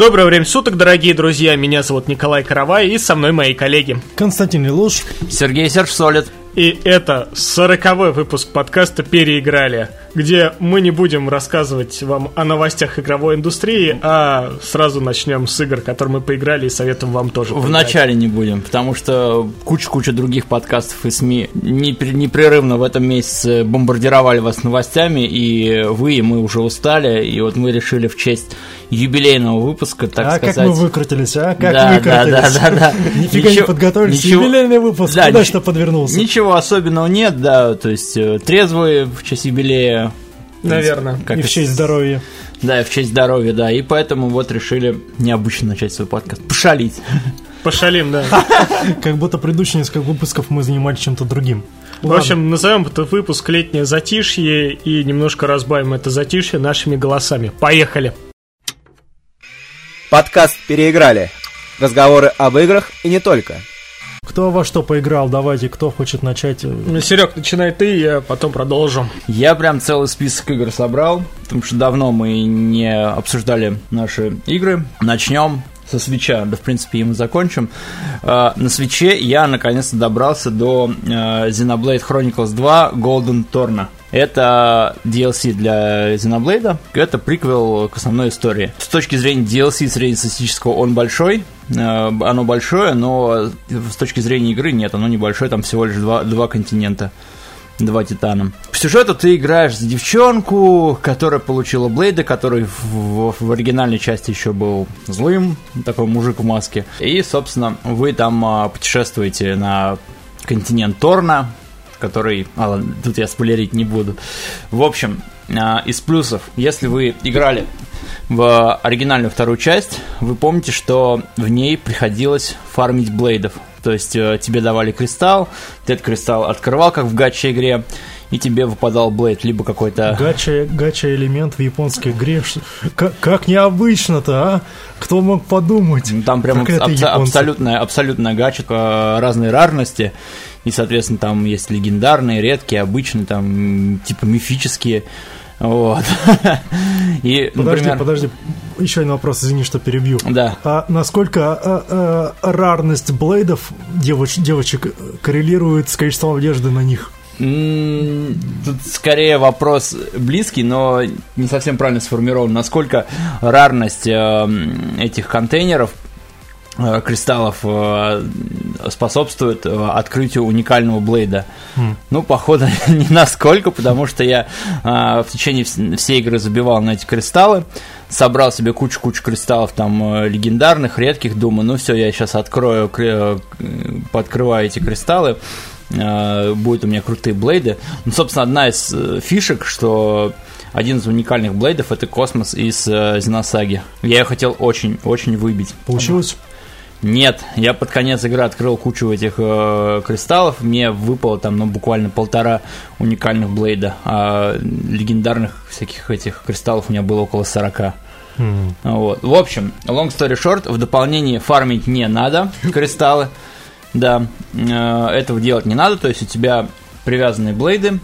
Доброе время суток, дорогие друзья. Меня зовут Николай Каравай и со мной мои коллеги. Константин Илуш. Сергей Серж Солид. И это сороковой выпуск подкаста «Переиграли», где мы не будем рассказывать вам о новостях игровой индустрии, а сразу начнем с игр, которые мы поиграли и советуем вам тоже В начале не будем, потому что куча-куча других подкастов и СМИ непрерывно в этом месяце бомбардировали вас новостями, и вы, и мы уже устали, и вот мы решили в честь юбилейного выпуска, так а сказать. как мы выкрутились, а? Как да, выкрутились? Да, да, да, да. Нифига не подготовились. Ничего, Юбилейный выпуск, да, куда что подвернулся? Ничего особенного нет, да, то есть э, трезвые в честь юбилея. Наверное. Как и в честь здоровья. Да, и в честь здоровья, да, и поэтому вот решили необычно начать свой подкаст. Пошалить. Пошалим, да. Как будто предыдущие несколько выпусков мы занимались чем-то другим. В общем, назовем этот выпуск «Летнее затишье» и немножко разбавим это затишье нашими голосами. Поехали! Подкаст «Переиграли». Разговоры об играх и не только. Кто во что поиграл, давайте, кто хочет начать. Серег, начинай ты, я потом продолжу. Я прям целый список игр собрал, потому что давно мы не обсуждали наши игры. Начнем со свеча, да, в принципе, и мы закончим. А, на свече я наконец-то добрался до а, Xenoblade Chronicles 2 Golden Torna. Это DLC для Xenoblade, это приквел к основной истории. С точки зрения DLC среднестатистического он большой, а, оно большое, но с точки зрения игры нет, оно небольшое, там всего лишь два, два континента два титана. По сюжету ты играешь за девчонку, которая получила Блейда, который в, в, в оригинальной части еще был злым, такой мужик в маске. И, собственно, вы там а, путешествуете на континент Торна, который... А, ладно, тут я спойлерить не буду. В общем, а, из плюсов, если вы играли в оригинальную вторую часть, вы помните, что в ней приходилось фармить блейдов. То есть э, тебе давали кристалл, ты этот кристалл открывал, как в гаче игре, и тебе выпадал блейд, либо какой-то... Гача, гача элемент в японской игре. Как, как необычно-то, а? Кто мог подумать? Там прям аб- абсолютная, абсолютная гача, э, разные рарности. И, соответственно, там есть легендарные, редкие, обычные, там, типа мифические. Вот. И, подожди, например... подожди, еще один вопрос, извини, что перебью. Да. А насколько а, а, рарность блейдов девоч, девочек коррелирует с количеством одежды на них? Тут скорее вопрос близкий, но не совсем правильно сформирован. Насколько рарность э, этих контейнеров кристаллов э, способствует э, открытию уникального блейда. Mm. Ну, походу, не насколько, потому что я в течение всей игры забивал на эти кристаллы, собрал себе кучу-кучу кристаллов там легендарных, редких, думаю, ну все, я сейчас открою, подкрываю эти кристаллы, будут у меня крутые блейды. Ну, собственно, одна из фишек, что один из уникальных блейдов это космос из Зеносаги. Я ее хотел очень-очень выбить. Получилось? Нет, я под конец игры открыл кучу этих э, кристаллов, мне выпало там, ну, буквально полтора уникальных блейда, а легендарных всяких этих кристаллов у меня было около 40. Mm. Вот. В общем, long story short, в дополнение фармить не надо кристаллы, да, э, этого делать не надо, то есть у тебя привязанные блейды,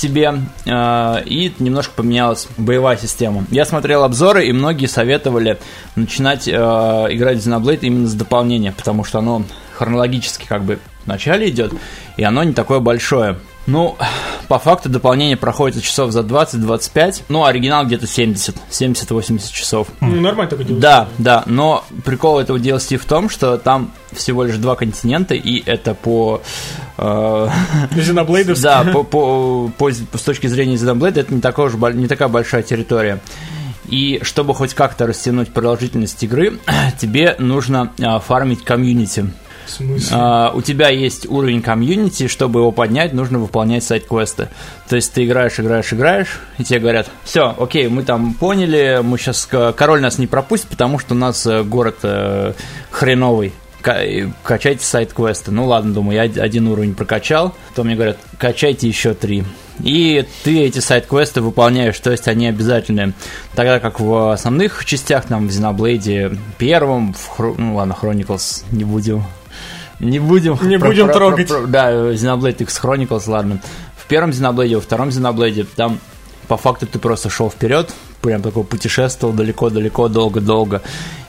тебе, э, и немножко поменялась боевая система. Я смотрел обзоры, и многие советовали начинать э, играть в Xenoblade именно с дополнения, потому что оно хронологически как бы в начале идет, и оно не такое большое. Ну, по факту дополнение проходит часов за 20-25, ну, оригинал где-то 70, 70-80 часов. Ну, нормально такое DLC. Да, да, но прикол этого DLC в том, что там всего лишь два континента, и это по... Э, да, по, по, по, с точки зрения Xenoblade это не, такая уж, не такая большая территория. И чтобы хоть как-то растянуть продолжительность игры, тебе нужно а, фармить комьюнити. Uh, у тебя есть уровень комьюнити, чтобы его поднять, нужно выполнять сайт-квесты. То есть ты играешь, играешь, играешь, и тебе говорят, все, окей, мы там поняли, мы сейчас, король нас не пропустит, потому что у нас э, город э, хреновый качайте сайт-квесты. Ну ладно, думаю, я один уровень прокачал, то мне говорят, качайте еще три. И ты эти сайт-квесты выполняешь, то есть они обязательны. Тогда как в основных частях, там, в Xenoblade первом, в Хро... ну ладно, Chronicles не будем не будем... Не про, будем про, трогать. Про, про, да, Xenoblade X Chronicles, ладно. В первом Xenoblade, во втором Xenoblade, там по факту ты просто шел вперед, прям такой путешествовал далеко-далеко, долго-долго.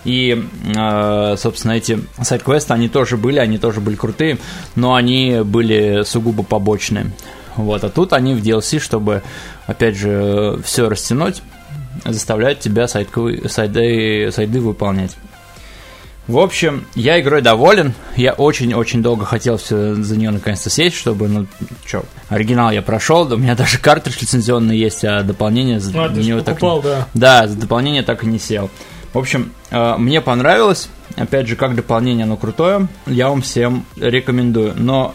И, э, собственно, эти сайт-квесты, они тоже были, они тоже были крутые, но они были сугубо побочные. Вот, а тут они в DLC, чтобы, опять же, все растянуть, заставляют тебя сайт-квы- сайды, сайды выполнять. В общем, я игрой доволен. Я очень-очень долго хотел все за нее наконец-то сесть, чтобы, ну, что, оригинал я прошел, у меня даже картридж лицензионный есть, а дополнение за А, ты него так... покупал, да. Да, за дополнение так и не сел. В общем, э, мне понравилось. Опять же, как дополнение оно крутое. Я вам всем рекомендую. Но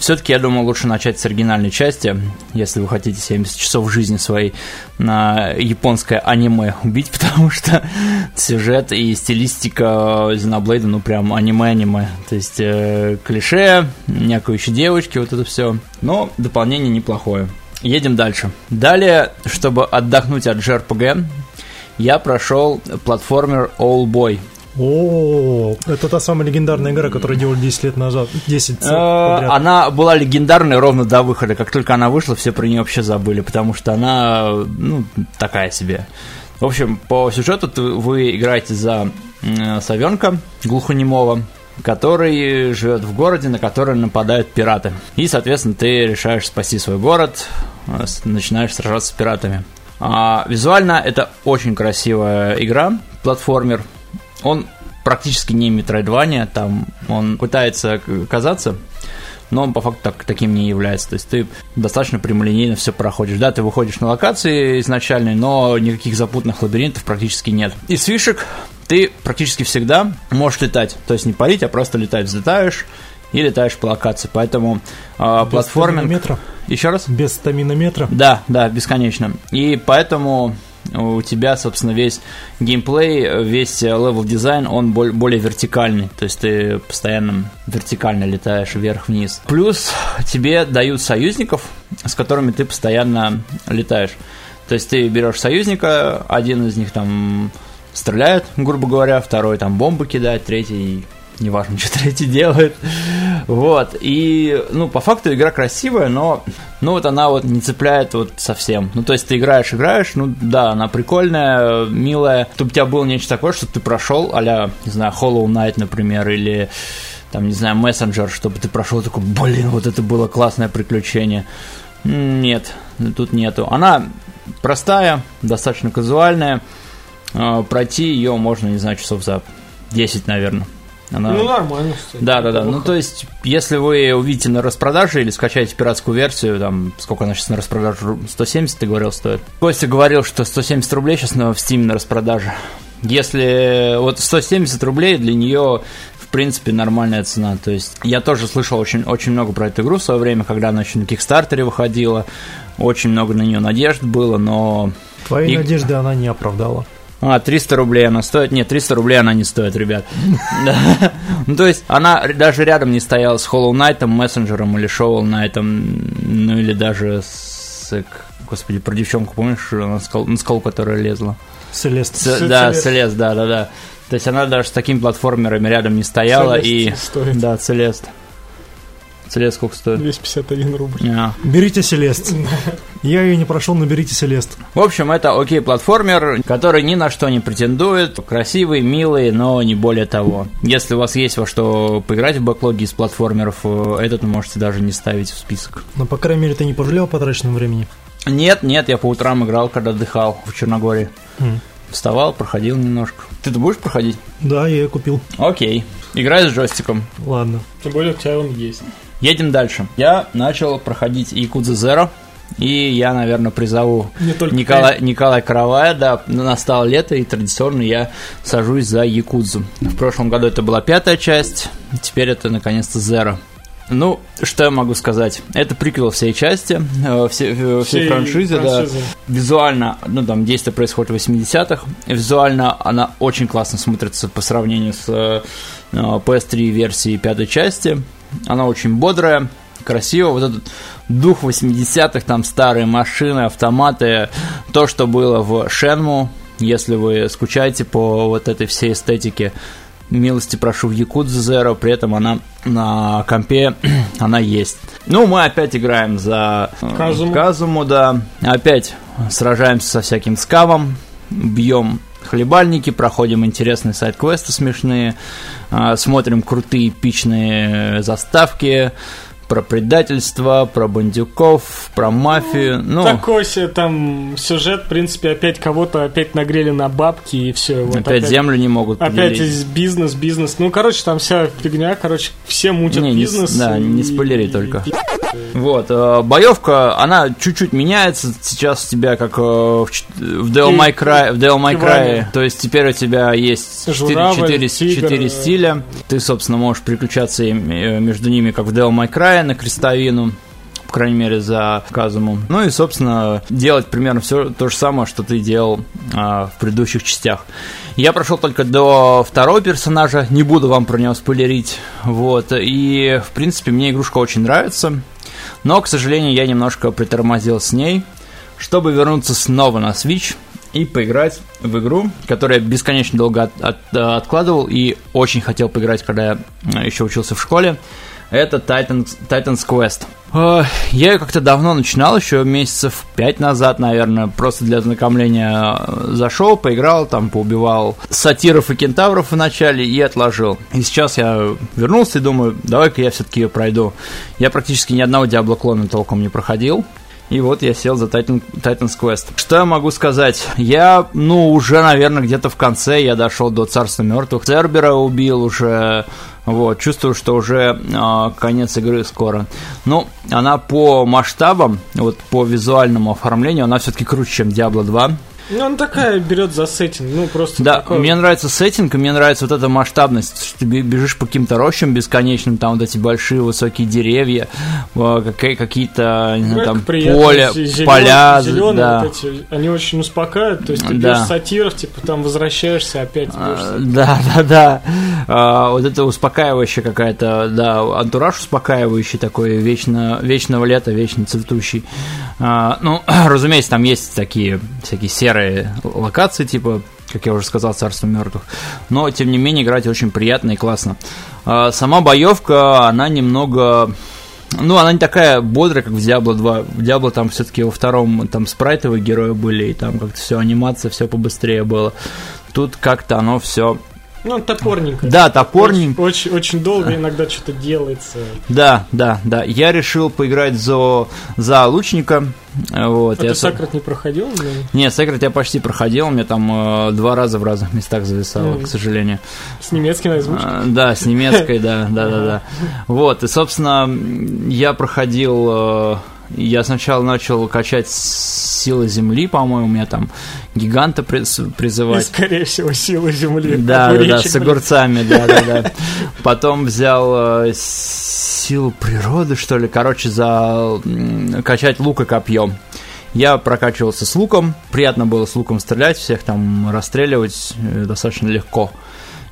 все-таки я думаю, лучше начать с оригинальной части, если вы хотите 70 часов жизни своей на японское аниме убить, потому что сюжет и стилистика Xenoblade, ну прям аниме-аниме. То есть э, клише, някающие девочки, вот это все. Но дополнение неплохое. Едем дальше. Далее, чтобы отдохнуть от JRPG, я прошел платформер All Boy. О, это та самая легендарная игра, которую делали 10 лет назад. 10 Э. Она была легендарной ровно до выхода. Как только она вышла, все про нее вообще забыли, потому что она, ну, такая себе. В общем, по сюжету вы играете за м, совенка глухонемого, который живет в городе, на который нападают пираты. И, соответственно, ты решаешь спасти свой город, э, начинаешь сражаться с пиратами. А, визуально это очень красивая игра, платформер. Он практически не метроидвания, там он пытается казаться, но он по факту так, таким не является. То есть ты достаточно прямолинейно все проходишь. Да, ты выходишь на локации изначальные, но никаких запутанных лабиринтов практически нет. Из фишек ты практически всегда можешь летать. То есть не парить, а просто летать. Взлетаешь и летаешь по локации. Поэтому э, Без платформинг... стаминометра. Еще раз? Без стаминометра. Да, да, бесконечно. И поэтому у тебя, собственно, весь геймплей, весь level design, он более вертикальный. То есть ты постоянно вертикально летаешь вверх-вниз. Плюс тебе дают союзников, с которыми ты постоянно летаешь. То есть ты берешь союзника, один из них там стреляет, грубо говоря, второй там бомбы кидает, третий неважно, что третий делает. Вот. И, ну, по факту игра красивая, но, ну, вот она вот не цепляет вот совсем. Ну, то есть ты играешь, играешь, ну, да, она прикольная, милая. Чтобы у тебя было нечто такое, что ты прошел, а не знаю, Hollow Knight, например, или там, не знаю, Messenger, чтобы ты прошел такой, блин, вот это было классное приключение. Нет, тут нету. Она простая, достаточно казуальная. Э, Пройти ее можно, не знаю, часов за 10, наверное. Она... Ну, нормально, кстати. Да, да, да. Ну, то есть, если вы увидите на распродаже или скачаете пиратскую версию, там, сколько она сейчас на распродаже, 170, ты говорил, стоит? Костя говорил, что 170 рублей сейчас на, в Steam на распродаже. Если вот 170 рублей для нее в принципе нормальная цена. То есть я тоже слышал очень, очень много про эту игру в свое время, когда она еще на Кикстартере выходила. Очень много на нее надежд было, но Твои И- надежды она не оправдала. А, 300 рублей она стоит? Нет, 300 рублей она не стоит, ребят. Ну, то есть, она даже рядом не стояла с Hollow Knight, мессенджером или Shovel Knight, ну, или даже с... Господи, про девчонку, помнишь, на скалу, на скалу которая лезла? Селест. Да. Целест, да, да, да. То есть, она даже с такими платформерами рядом не стояла, и... Да, Целест. Целест сколько стоит? 251 рубль. А. Берите Селест. Я ее не прошел, но берите Селест. В общем, это окей платформер, который ни на что не претендует. Красивый, милый, но не более того. Если у вас есть во что поиграть в бэклоге из платформеров, э, этот вы можете даже не ставить в список. Но, по крайней мере, ты не пожалел о потраченном времени. Нет, нет, я по утрам играл, когда отдыхал в Черногории. М. Вставал, проходил немножко. Ты-то будешь проходить? Да, я ее купил. Окей. Играй с джойстиком. Ладно. Тем более у тебя он есть. Едем дальше. Я начал проходить Якудза Zero. И я, наверное, призову Не только Николай, Николай Каравая, да, настало лето, и традиционно я сажусь за Якудзу. В прошлом году это была пятая часть, теперь это, наконец-то, Zero. Ну, что я могу сказать? Это приквел всей части, э, все, э, всей Всей франшизы, да. франшизы. Визуально, ну, там, действие происходит в 80-х. Визуально она очень классно смотрится по сравнению с э, э, PS3 версией пятой части. Она очень бодрая, красиво. Вот этот дух 80-х, там старые машины, автоматы, то, что было в Шенму, если вы скучаете по вот этой всей эстетике, милости прошу в Якудзу Zero, при этом она на компе, она есть. Ну, мы опять играем за э, Казуму. Казуму, да. Опять сражаемся со всяким скавом, бьем хлебальники, проходим интересные сайт-квесты смешные, а, смотрим крутые эпичные заставки, про предательство, про бандюков, про мафию. Ну, Такой себе там сюжет, в принципе, опять кого-то опять нагрели на бабки и все. Вот опять, землю не могут Опять поделить. из бизнес, бизнес. Ну, короче, там вся фигня, короче, все мутят Не, не бизнес. да, не и- спойлери и- только. и- Вот, э, боевка, она чуть-чуть меняется. Сейчас у тебя как э, в, в Devil May Cry, в Devil May Cry, то есть теперь у тебя есть 4, Журавль, тигр, э, стиля. Ты, собственно, можешь переключаться э, между ними, как в Devil May Cry на крестовину. По крайней мере, за Казуму. Ну и, собственно, делать примерно все то же самое, что ты делал а, в предыдущих частях. Я прошел только до второго персонажа, не буду вам про него спойлерить. Вот. И, в принципе, мне игрушка очень нравится. Но, к сожалению, я немножко притормозил с ней, чтобы вернуться снова на Switch и поиграть в игру, которую я бесконечно долго от- от- откладывал и очень хотел поиграть, когда я еще учился в школе. Это Titans, Titans Quest. Э, Я ее как-то давно начинал, еще месяцев пять назад, наверное, просто для ознакомления э, зашел, поиграл, там поубивал сатиров и кентавров в начале и отложил. И сейчас я вернулся и думаю, давай-ка я все-таки ее пройду. Я практически ни одного Диабло клона толком не проходил. И вот я сел за Titan, Titans Quest. Что я могу сказать? Я, ну, уже, наверное, где-то в конце я дошел до Царства Мертвых. Цербера убил уже. Вот, чувствую, что уже а, конец игры скоро. Ну, она по масштабам, вот по визуальному оформлению, она все-таки круче, чем Diablo 2. Ну, она такая берет за сеттинг, ну, просто Да, такой- мне нравится сеттинг, и мне нравится вот эта масштабность, что ты бе- бежишь по каким-то рощам бесконечным, там вот эти большие высокие деревья, э, какие- какие-то, не знаю, там поле, зелё- поля, зелёные да. вот эти, они очень успокаивают, то есть ты Да. сатиров, типа там возвращаешься опять. А. Да, да, да. А, Вот это успокаивающая какая-то, да, антураж успокаивающий такой, вечно, вечного лета, вечно цветущий. А, Ну, разумеется, там есть такие всякие серые локации, типа, как я уже сказал, Царство мертвых. Но, тем не менее, играть очень приятно и классно. А, Сама боевка, она немного ну, она не такая бодрая, как в Diablo 2. В Diablo там все-таки во втором там спрайтовые герои были, и там как-то все анимация, все побыстрее было. Тут как-то оно все. Ну, топорненько. Да, топорненько. Очень, очень, очень долго иногда что-то делается. Да, да, да. Я решил поиграть за, за лучника. э, Вот, А я ты Сакрат не проходил? блин? Не, Секрет я почти проходил, у меня там э, два раза в разных местах зависало, Мгм. к сожалению. С немецким озвучкой? А, Да, с немецкой, да, да, да, да. Вот, и, собственно, я проходил, э, я сначала начал качать силы земли, по-моему, у меня там гиганта приз- И, призывать. скорее всего, силы земли. Да, да, да, с огурцами, да, да, да. Потом взял э, силу природы, что ли, короче, за качать лук и копьем. Я прокачивался с луком, приятно было с луком стрелять, всех там расстреливать э, достаточно легко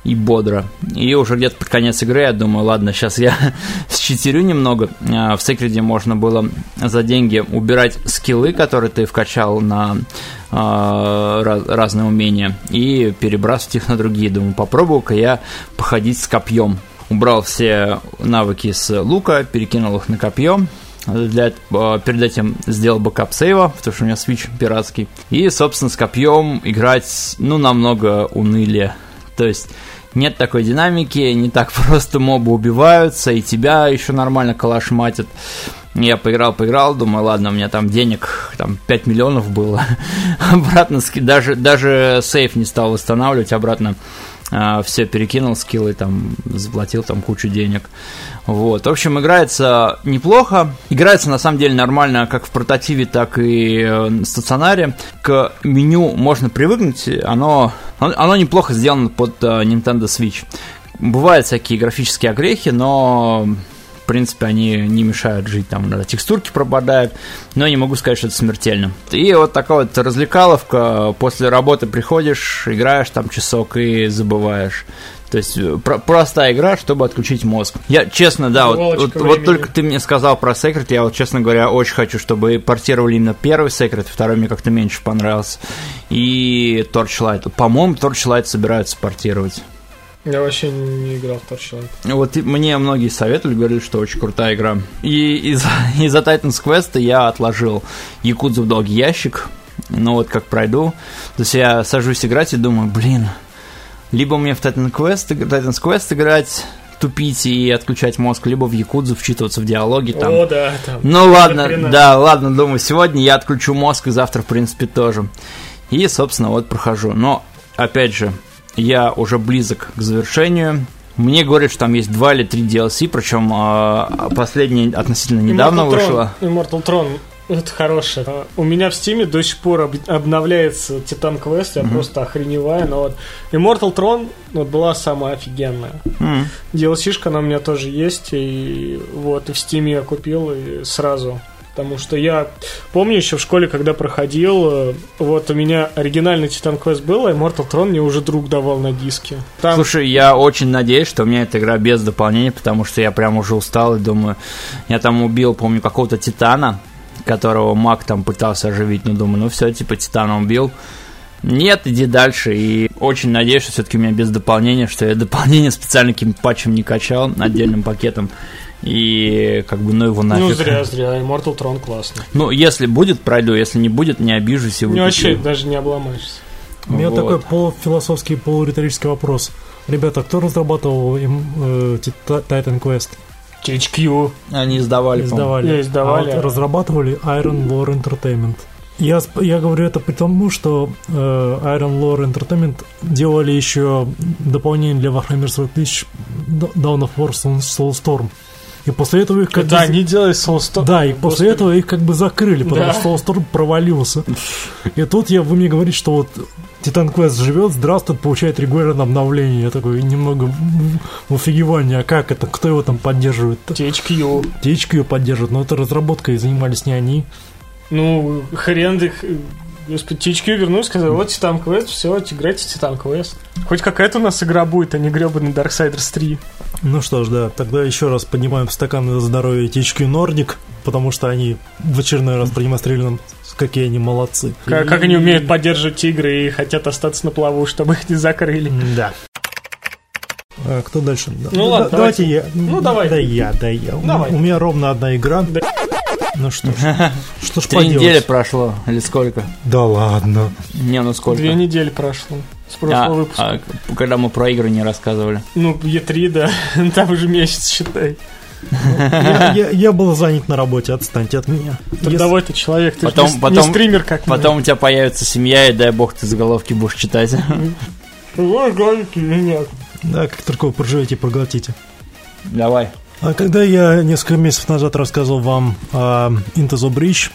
и бодро. И уже где-то под конец игры я думаю, ладно, сейчас я считерю немного. А, В секрете можно было за деньги убирать скиллы, которые ты вкачал на а, раз- разные умения, и перебрасывать их на другие. Думаю, попробую-ка я походить с копьем. Убрал все навыки с лука, перекинул их на копье. Для, э, перед этим сделал бэкап сейва, потому что у меня Switch пиратский. И, собственно, с копьем играть, ну, намного унылее. То есть нет такой динамики, не так просто мобы убиваются, и тебя еще нормально калашматят. Я поиграл, поиграл, думаю, ладно, у меня там денег, там 5 миллионов было. обратно, даже, даже сейф не стал восстанавливать, обратно все перекинул скиллы, там, заплатил там кучу денег. Вот. В общем, играется неплохо. Играется на самом деле нормально как в портативе, так и э, на стационаре. К меню можно привыкнуть, оно, оно неплохо сделано под э, Nintendo Switch. Бывают всякие графические огрехи, но принципе, они не мешают жить, там иногда текстурки пропадают, но я не могу сказать, что это смертельно. И вот такая вот развлекаловка, после работы приходишь, играешь там часок и забываешь. То есть э, про- простая игра, чтобы отключить мозг. Я честно, да, вот, вот, вот времени. только ты мне сказал про Secret, я вот, честно говоря, очень хочу, чтобы портировали именно первый Secret, второй мне как-то меньше понравился. И Torchlight. По-моему, Torchlight собираются портировать. Я вообще не играл в Torchlight. Вот и мне многие советовали, говорили, что очень крутая игра. И из-за из Titans Quest я отложил Якудзу в долгий ящик. Ну вот как пройду, то есть я сажусь играть и думаю, блин, либо мне в Titan Quest, Titan's Quest играть, тупить и отключать мозг, либо в Якудзу вчитываться в диалоги там. О, да, там. Ну ладно, хрена. да, ладно, думаю, сегодня я отключу мозг, и завтра, в принципе, тоже. И, собственно, вот прохожу. Но, опять же, я уже близок к завершению. Мне говорят, что там есть два или три DLC, причем э, последняя относительно недавно Immortal вышла. Throne, Immortal Throne, это хорошее. А, У меня в Steam е до сих пор об- обновляется Titan Quest, я просто охреневаю, но вот Immortal Throne вот, была самая офигенная. М. DLC-шка она у меня тоже есть, и вот, и в Steam е я купил, и сразу. Потому что я помню еще в школе, когда проходил, э, вот у меня оригинальный Титан Квест был, а Immortal Throne мне уже друг давал на диске. Там Слушай, я очень надеюсь, что у меня эта игра без дополнения, потому что я прям уже устал и думаю, я там убил, помню, какого-то титана, которого маг там пытался оживить, но думаю, ну все, типа титана убил. Нет, иди дальше. И очень надеюсь, что все-таки у меня без дополнения, что я дополнение специально каким-то патчем не качал, отдельным пакетом. И как бы, ну его нафиг. Ну, зря, зря. Immortal Throne классно. Ну, если будет, пройду. Если не будет, не обижусь и Не выкуплю. вообще даже не обломаешься. У меня Вот. такой полуфилософский, полуриторический вопрос. Ребята, кто разрабатывал им э, Тит- Titan Quest? THQ. Они издавали. Издавали. Не, издавали. А вот разрабатывали Iron Lore Entertainment. Я, я говорю это потому, что э, Iron Lore Entertainment делали еще дополнение для Warhammer 40 тысяч Dawn of War Soul- Soulstorm. И после этого их как Да, бы... они делали Soulstorm. Да, и после Господи. этого их как бы закрыли, потому Да. что Soulstorm провалился. И тут я, вы мне говорите, что вот Titan Quest живет, здравствует, получает регулярное обновление. Я такой немного в- офигевании, а как это, кто его там поддерживает? THQ. THQ ее поддерживает, но это разработкой занимались не они. Ну, хрен их... Господи, THQ вернулся, сказал, вот Титан Квест, все, играйте Титан Квест. Хоть какая-то у нас игра будет, а не гребаный Darksiders 3. Ну что ж, да, тогда еще раз поднимаем стакан за здоровье THQ Nordic, потому что они в очередной раз продемонстрировали нам, какие они молодцы. Как, как они умеют поддерживать игры и хотят остаться на плаву, чтобы их не закрыли. Да. А, кто дальше? Да- Ну да- ладно, давайте, давайте. я. Ну, давай. Да я, да я. У- Давай. У меня ровно одна игра. Да. Ну что ж, что ж Три поделать? недели прошло, или сколько? Да ладно. Не, ну сколько? Две недели прошло с прошлого А, выпуска. а когда мы про игры не рассказывали. Ну, Е3, да. Там уже месяц, считай. Я, я- я был занят на работе, отстаньте от меня. Если- Трудовой ты человек, ты Потом- же не, потом- не стример, как мы. Потом у тебя появится семья, и дай бог ты заголовки будешь читать. Ой, гадики или нет? Да, как только вы проживете проглотите. Давай. А когда я несколько месяцев назад рассказывал вам о Into the Breach,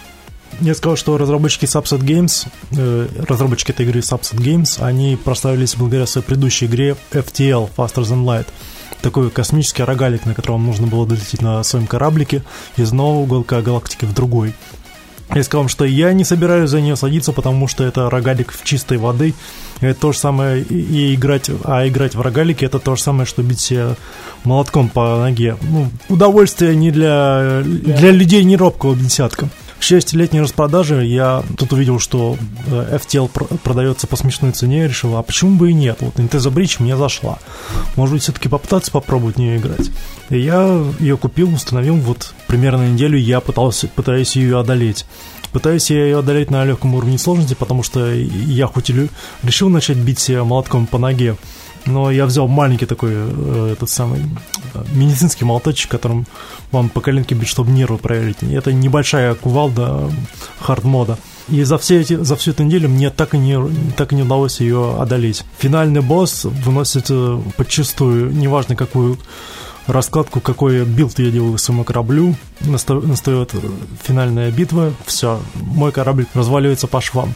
я сказал, что разработчики Subset Games, э, разработчики этой игры Subset Games, они прославились благодаря своей предыдущей игре FTL, Faster Than Light. Такой космический рогалик, на котором нужно было долететь на своем кораблике из одного уголка галактики в другой. Я сказал вам, что я не собираюсь за нее садиться, потому что это рогалик в чистой воды. Это то же самое и играть, а играть в рогалике это то же самое, что бить себя молотком по ноге. Ну, удовольствие не для, для людей не робкого десятка. Счастью, летней распродажи я тут увидел, что э, FTL пр- продается по смешной цене, я решил, а почему бы и нет? Вот the Breach мне зашла. Может быть, все-таки попытаться попробовать в нее играть. И я ее купил, установил, вот примерно неделю я пытался, пытаюсь ее одолеть. Пытаюсь я ее одолеть на легком уровне сложности, потому что я хоть и решил начать бить себя молотком по ноге, но я взял маленький такой, э, этот самый э, медицинский молоточек, которым вам по коленке бить, чтобы нервы проверить. Это небольшая кувалда hard mode а. И за, все эти, за всю эту неделю мне так и, не, так и не удалось ее одолеть. Финальный босс выносит э, подчистую, неважно какую раскладку, какой билд я делаю своему кораблю, наста- настает э, финальная битва, все, мой корабль разваливается по швам.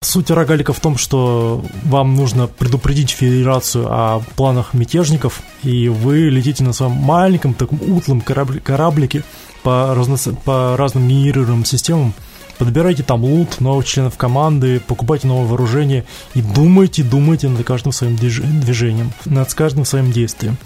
Суть рогалика в том, что вам нужно предупредить Федерацию о планах мятежников, и вы летите на своем маленьком таком утлом корабли- кораблике по, разно- по разным генерируемым системам, подбирайте там лут, новых членов команды, покупайте новое вооружение и думайте, думайте над каждым своим движ- движением, над каждым своим действием.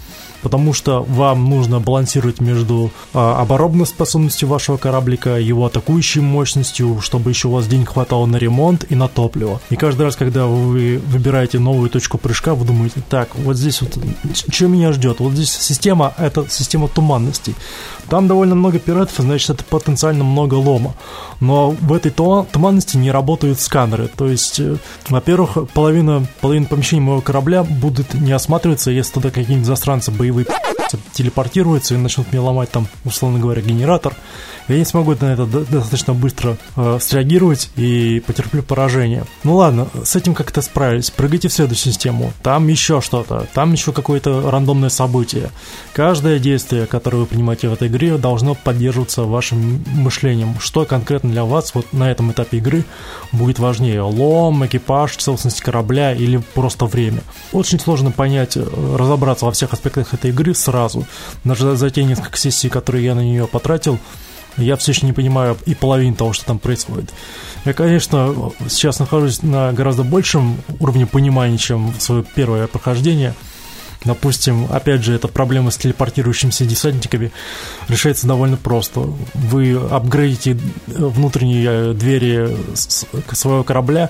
Потому что вам нужно балансировать между а, оборонной способностью вашего кораблика, его атакующей мощностью, чтобы еще у вас денег хватало на ремонт и на топливо. И каждый раз, когда вы выбираете новую точку прыжка, вы думаете, так, вот здесь вот, что меня ждет? Вот здесь система, это система туманностей. Там довольно много пиратов, значит, это потенциально много лома. Но в этой туманности не работают сканеры. То есть, э, во-первых, половина, половина помещений моего корабля будут не осматриваться, если туда какие-нибудь застранцы боевые we. Телепортируются и начнут мне ломать там, условно говоря, генератор. Я не смогу на это достаточно быстро э, среагировать и потерплю поражение. Ну ладно, с этим как-то справились. Прыгайте в следующую систему. Там еще что-то. Там еще какое-то рандомное событие. Каждое действие, которое вы принимаете в этой игре, должно поддерживаться вашим мышлением. Что конкретно для вас вот на этом этапе игры будет важнее? Лом, экипаж, целостность корабля или просто время? Очень сложно понять, э, разобраться во всех аспектах этой игры сразу. Даже за те несколько сессий, которые я на нее потратил, я все еще не понимаю и половины того, что там происходит. Я, конечно, сейчас нахожусь на гораздо большем уровне понимания, чем в свое первое прохождение – Допустим, опять же, эта проблема с телепортирующимися десантниками решается довольно просто. Вы апгрейдите внутренние двери своего корабля,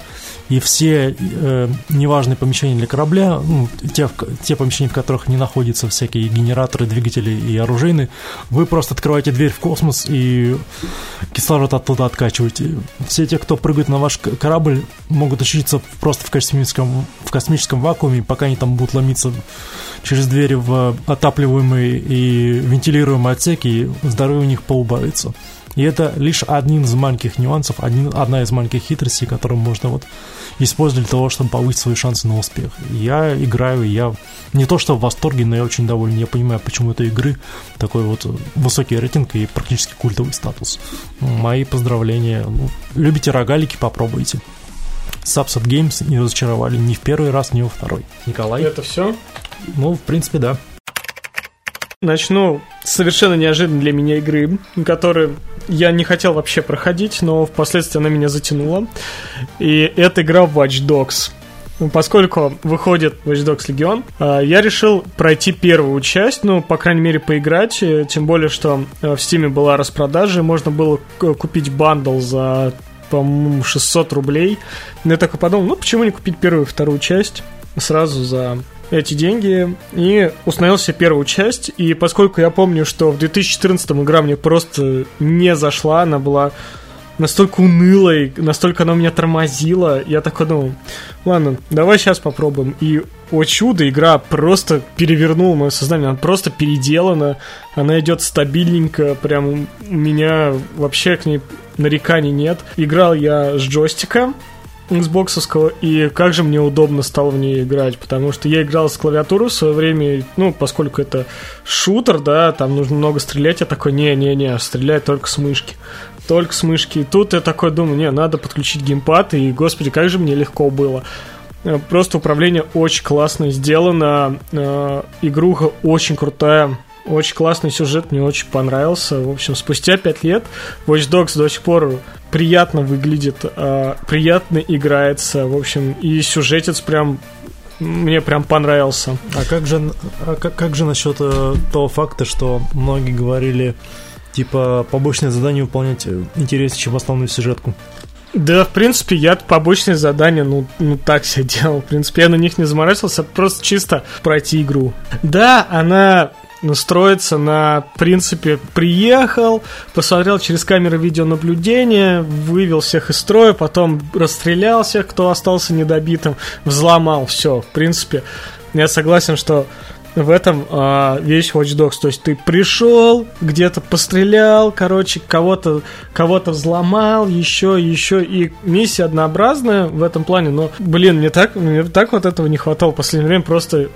и все э, неважные помещения для корабля, ну, те, те помещения, в которых не находятся всякие генераторы, двигатели и оружейные, вы просто открываете дверь в космос и кислород оттуда откачиваете. Все те, кто прыгает на ваш корабль, могут очутиться просто в космическом, в космическом вакууме, пока они там будут ломиться через двери в отапливаемые и вентилируемые отсеки, здоровье у них поубавится. И это лишь один из маленьких нюансов, один, одна из маленьких хитростей, которую можно вот использовать для того, чтобы повысить свои шансы на успех. Я играю, я не то что в восторге, но я очень доволен. Я понимаю, почему этой игры такой вот высокий рейтинг и практически культовый статус. Мои поздравления. Ну, любите рогалики, попробуйте. Subset Games не разочаровали ни в первый раз, ни во второй. Николай? Это все? Ну, в принципе, да. Начну с совершенно неожиданной для меня игры, которую я не хотел вообще проходить, но впоследствии она меня затянула. И это игра Watch Dogs. Поскольку выходит Watch Dogs Legion, а, я решил пройти первую часть, ну, по крайней мере, поиграть, э, тем более, что э, в Steam была распродажа, можно было купить бандл за, по-моему, 600 рублей. Я такой подумал, ну, почему не купить первую и вторую часть сразу за эти деньги и установил себе первую часть. И поскольку я помню, что в 2014 игра мне просто не зашла, она была настолько унылой, настолько она меня тормозила, я такой думал, ладно, давай сейчас попробуем. И, о чудо, игра просто перевернула мое сознание, она просто переделана, она идет стабильненько, прям у меня вообще к ней нареканий нет. Играл я с джойстика, Xbox, и как же мне удобно стало в ней играть, потому что я играл с клавиатуры в свое время, ну, поскольку это шутер, да, там нужно много стрелять, я такой, не-не-не, стрелять только с мышки. Только с мышки. И тут я такой думаю, не, надо подключить геймпад, и, господи, как же мне легко было. Э, просто управление очень классно сделано, э, игруха очень крутая, очень классный сюжет, мне очень понравился. В общем, спустя пять лет Watch Dogs до сих пор приятно выглядит, э, приятно играется, в общем, и сюжетец прям мне прям понравился. А как же, а как, как же насчет э, того факта, что многие говорили, типа, побочное задание выполнять интереснее, чем основную сюжетку? Да, в принципе, я побочные задания, ну, ну так себе делал. В принципе, я на них не заморачивался, просто чисто пройти игру. Да, она строится на принципе приехал, посмотрел через камеры видеонаблюдения, вывел всех из строя, потом расстрелял всех, кто остался недобитым, взломал, все. В принципе, я согласен, что в этом а, весь Watch Dogs. То есть ты пришел, где-то пострелял, короче, кого-то кого-то взломал, еще, еще. И миссия однообразная в этом плане, но, блин, мне так, мне так вот этого не хватало в последнее время. Просто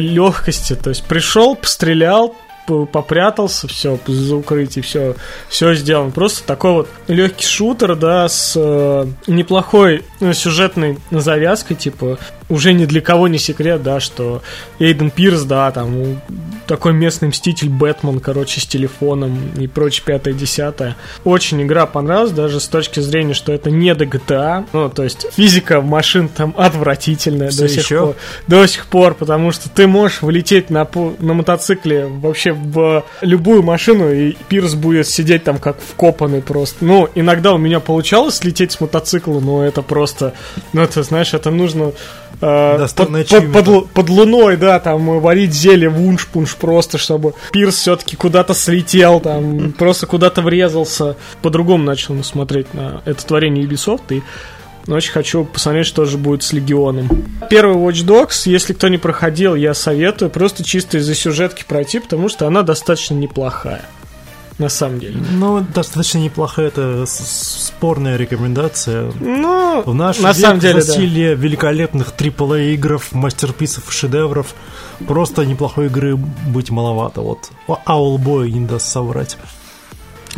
легкости. То есть пришел, пострелял, попрятался, все, за укрытие, все, все сделано. Просто такой вот легкий шутер, да, с э, неплохой э, сюжетной завязкой, типа, уже ни для кого не секрет, да, что Эйден Пирс, да, там, такой местный мститель Бэтмен, короче, с телефоном и прочее, пятое, десятое. Очень игра понравилась, даже с точки зрения, что это не до GTA, ну, то есть физика машин там отвратительная Все до сих пор. До сих пор, потому что ты можешь влететь на, на мотоцикле вообще в любую машину, и Пирс будет сидеть там как вкопанный просто. Ну, иногда у меня получалось слететь с мотоцикла, но это просто, ну, это, знаешь, это нужно э, под, под- под под луной, да, там варить зелье вунш-пунш просто, чтобы Пирс все-таки куда-то слетел, там просто куда-то врезался. По-другому начал смотреть на это творение Ubisoft и очень хочу посмотреть, что же будет с Легионом. Первый Watch Dogs, если кто не проходил, я советую просто чисто из-за сюжетки пройти, потому что она достаточно неплохая. На самом деле. Ну, достаточно неплохая, это спорная рекомендация. Ну, В наш на век самом деле, да. засилие великолепных AAA игров, мастерписов и шедевров. Просто неплохой игры быть маловато. Вот Owlboy не даст соврать.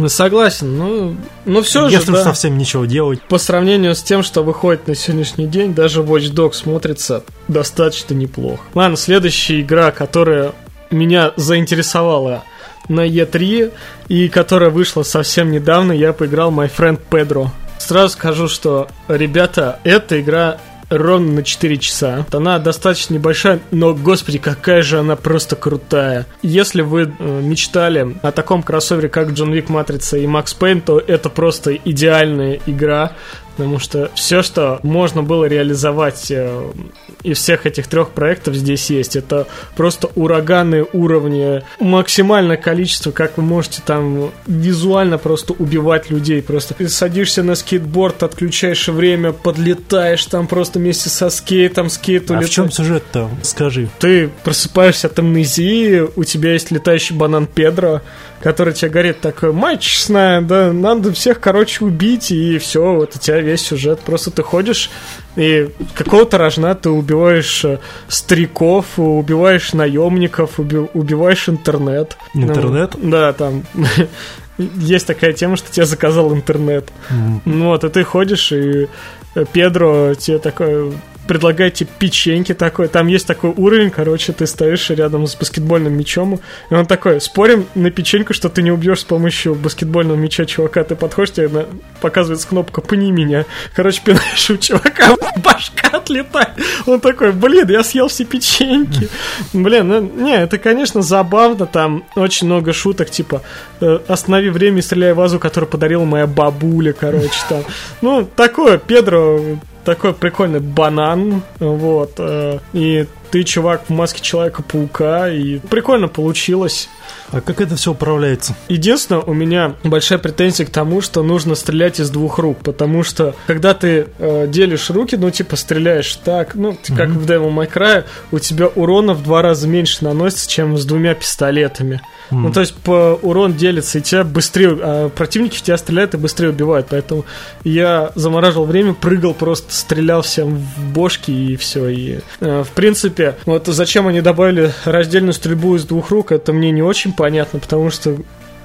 Согласен, ну, но все же, Если да. совсем ничего делать. по сравнению с тем, что выходит на сегодняшний день, даже Watch Dogs смотрится достаточно неплохо. Ладно, следующая игра, которая меня заинтересовала на E3 и которая вышла совсем недавно, я поиграл My Friend Pedro. Сразу скажу, что, ребята, эта игра ровно на 4 часа. Она достаточно небольшая, но, господи, какая же она просто крутая. Если вы э, мечтали о таком кроссовере, как Джон Вик Матрица и Макс Пейн, то это просто идеальная игра, потому что все, что можно было реализовать э, из всех этих трех проектов здесь есть. Это просто ураганные уровни, максимальное количество, как вы можете там визуально просто убивать людей. Просто ты садишься на скейтборд, отключаешь время, подлетаешь там просто вместе со скейтом, скейт А в улетает. чем сюжет-то? Скажи. Ты просыпаешься от амнезии, у тебя есть летающий банан Педро, который тебе говорит такой, мать честная, да, надо всех, короче, убить, и все, вот у тебя весь сюжет. Просто ты ходишь, и какого-то рожна ты убиваешь э, стариков, убиваешь наемников, уби- убиваешь интернет. Интернет? Ну, да, там есть такая тема, что тебе заказал интернет. Ну вот, и ты ходишь, и Педро тебе такой предлагает тебе печеньки такой. Там есть такой уровень, короче, ты стоишь рядом с баскетбольным мячом, и он такой, спорим на печеньку, что ты не убьешь с помощью баскетбольного мяча чувака. Ты подходишь, тебе на- показывается кнопка «Пни меня». Короче, пинаешь у чувака, башка отлетает. Он такой, блин, я съел все печеньки. Блин, ну, не, это, конечно, забавно, там очень много шуток, типа, э, останови время и стреляй вазу, которую подарила моя бабуля, короче, там. Ну, такое, Педро, такой прикольный банан, вот, э, и ты, чувак, в маске Человека-паука, и прикольно получилось. А как это все управляется? Единственное, у меня большая претензия к тому, что нужно стрелять из двух рук, потому что когда ты э, делишь руки, ну типа стреляешь так, ну ты как в Devil May Cry, у тебя урона в два раза меньше наносится, чем с двумя пистолетами. Ну то есть по урон делится, и тебя быстрее, а противники в тебя стреляют и быстрее убивают, поэтому я замораживал время, прыгал просто, стрелял всем в бошки и все. И э, в принципе, вот зачем они добавили раздельную стрельбу из двух рук, это мне не очень понятно, потому что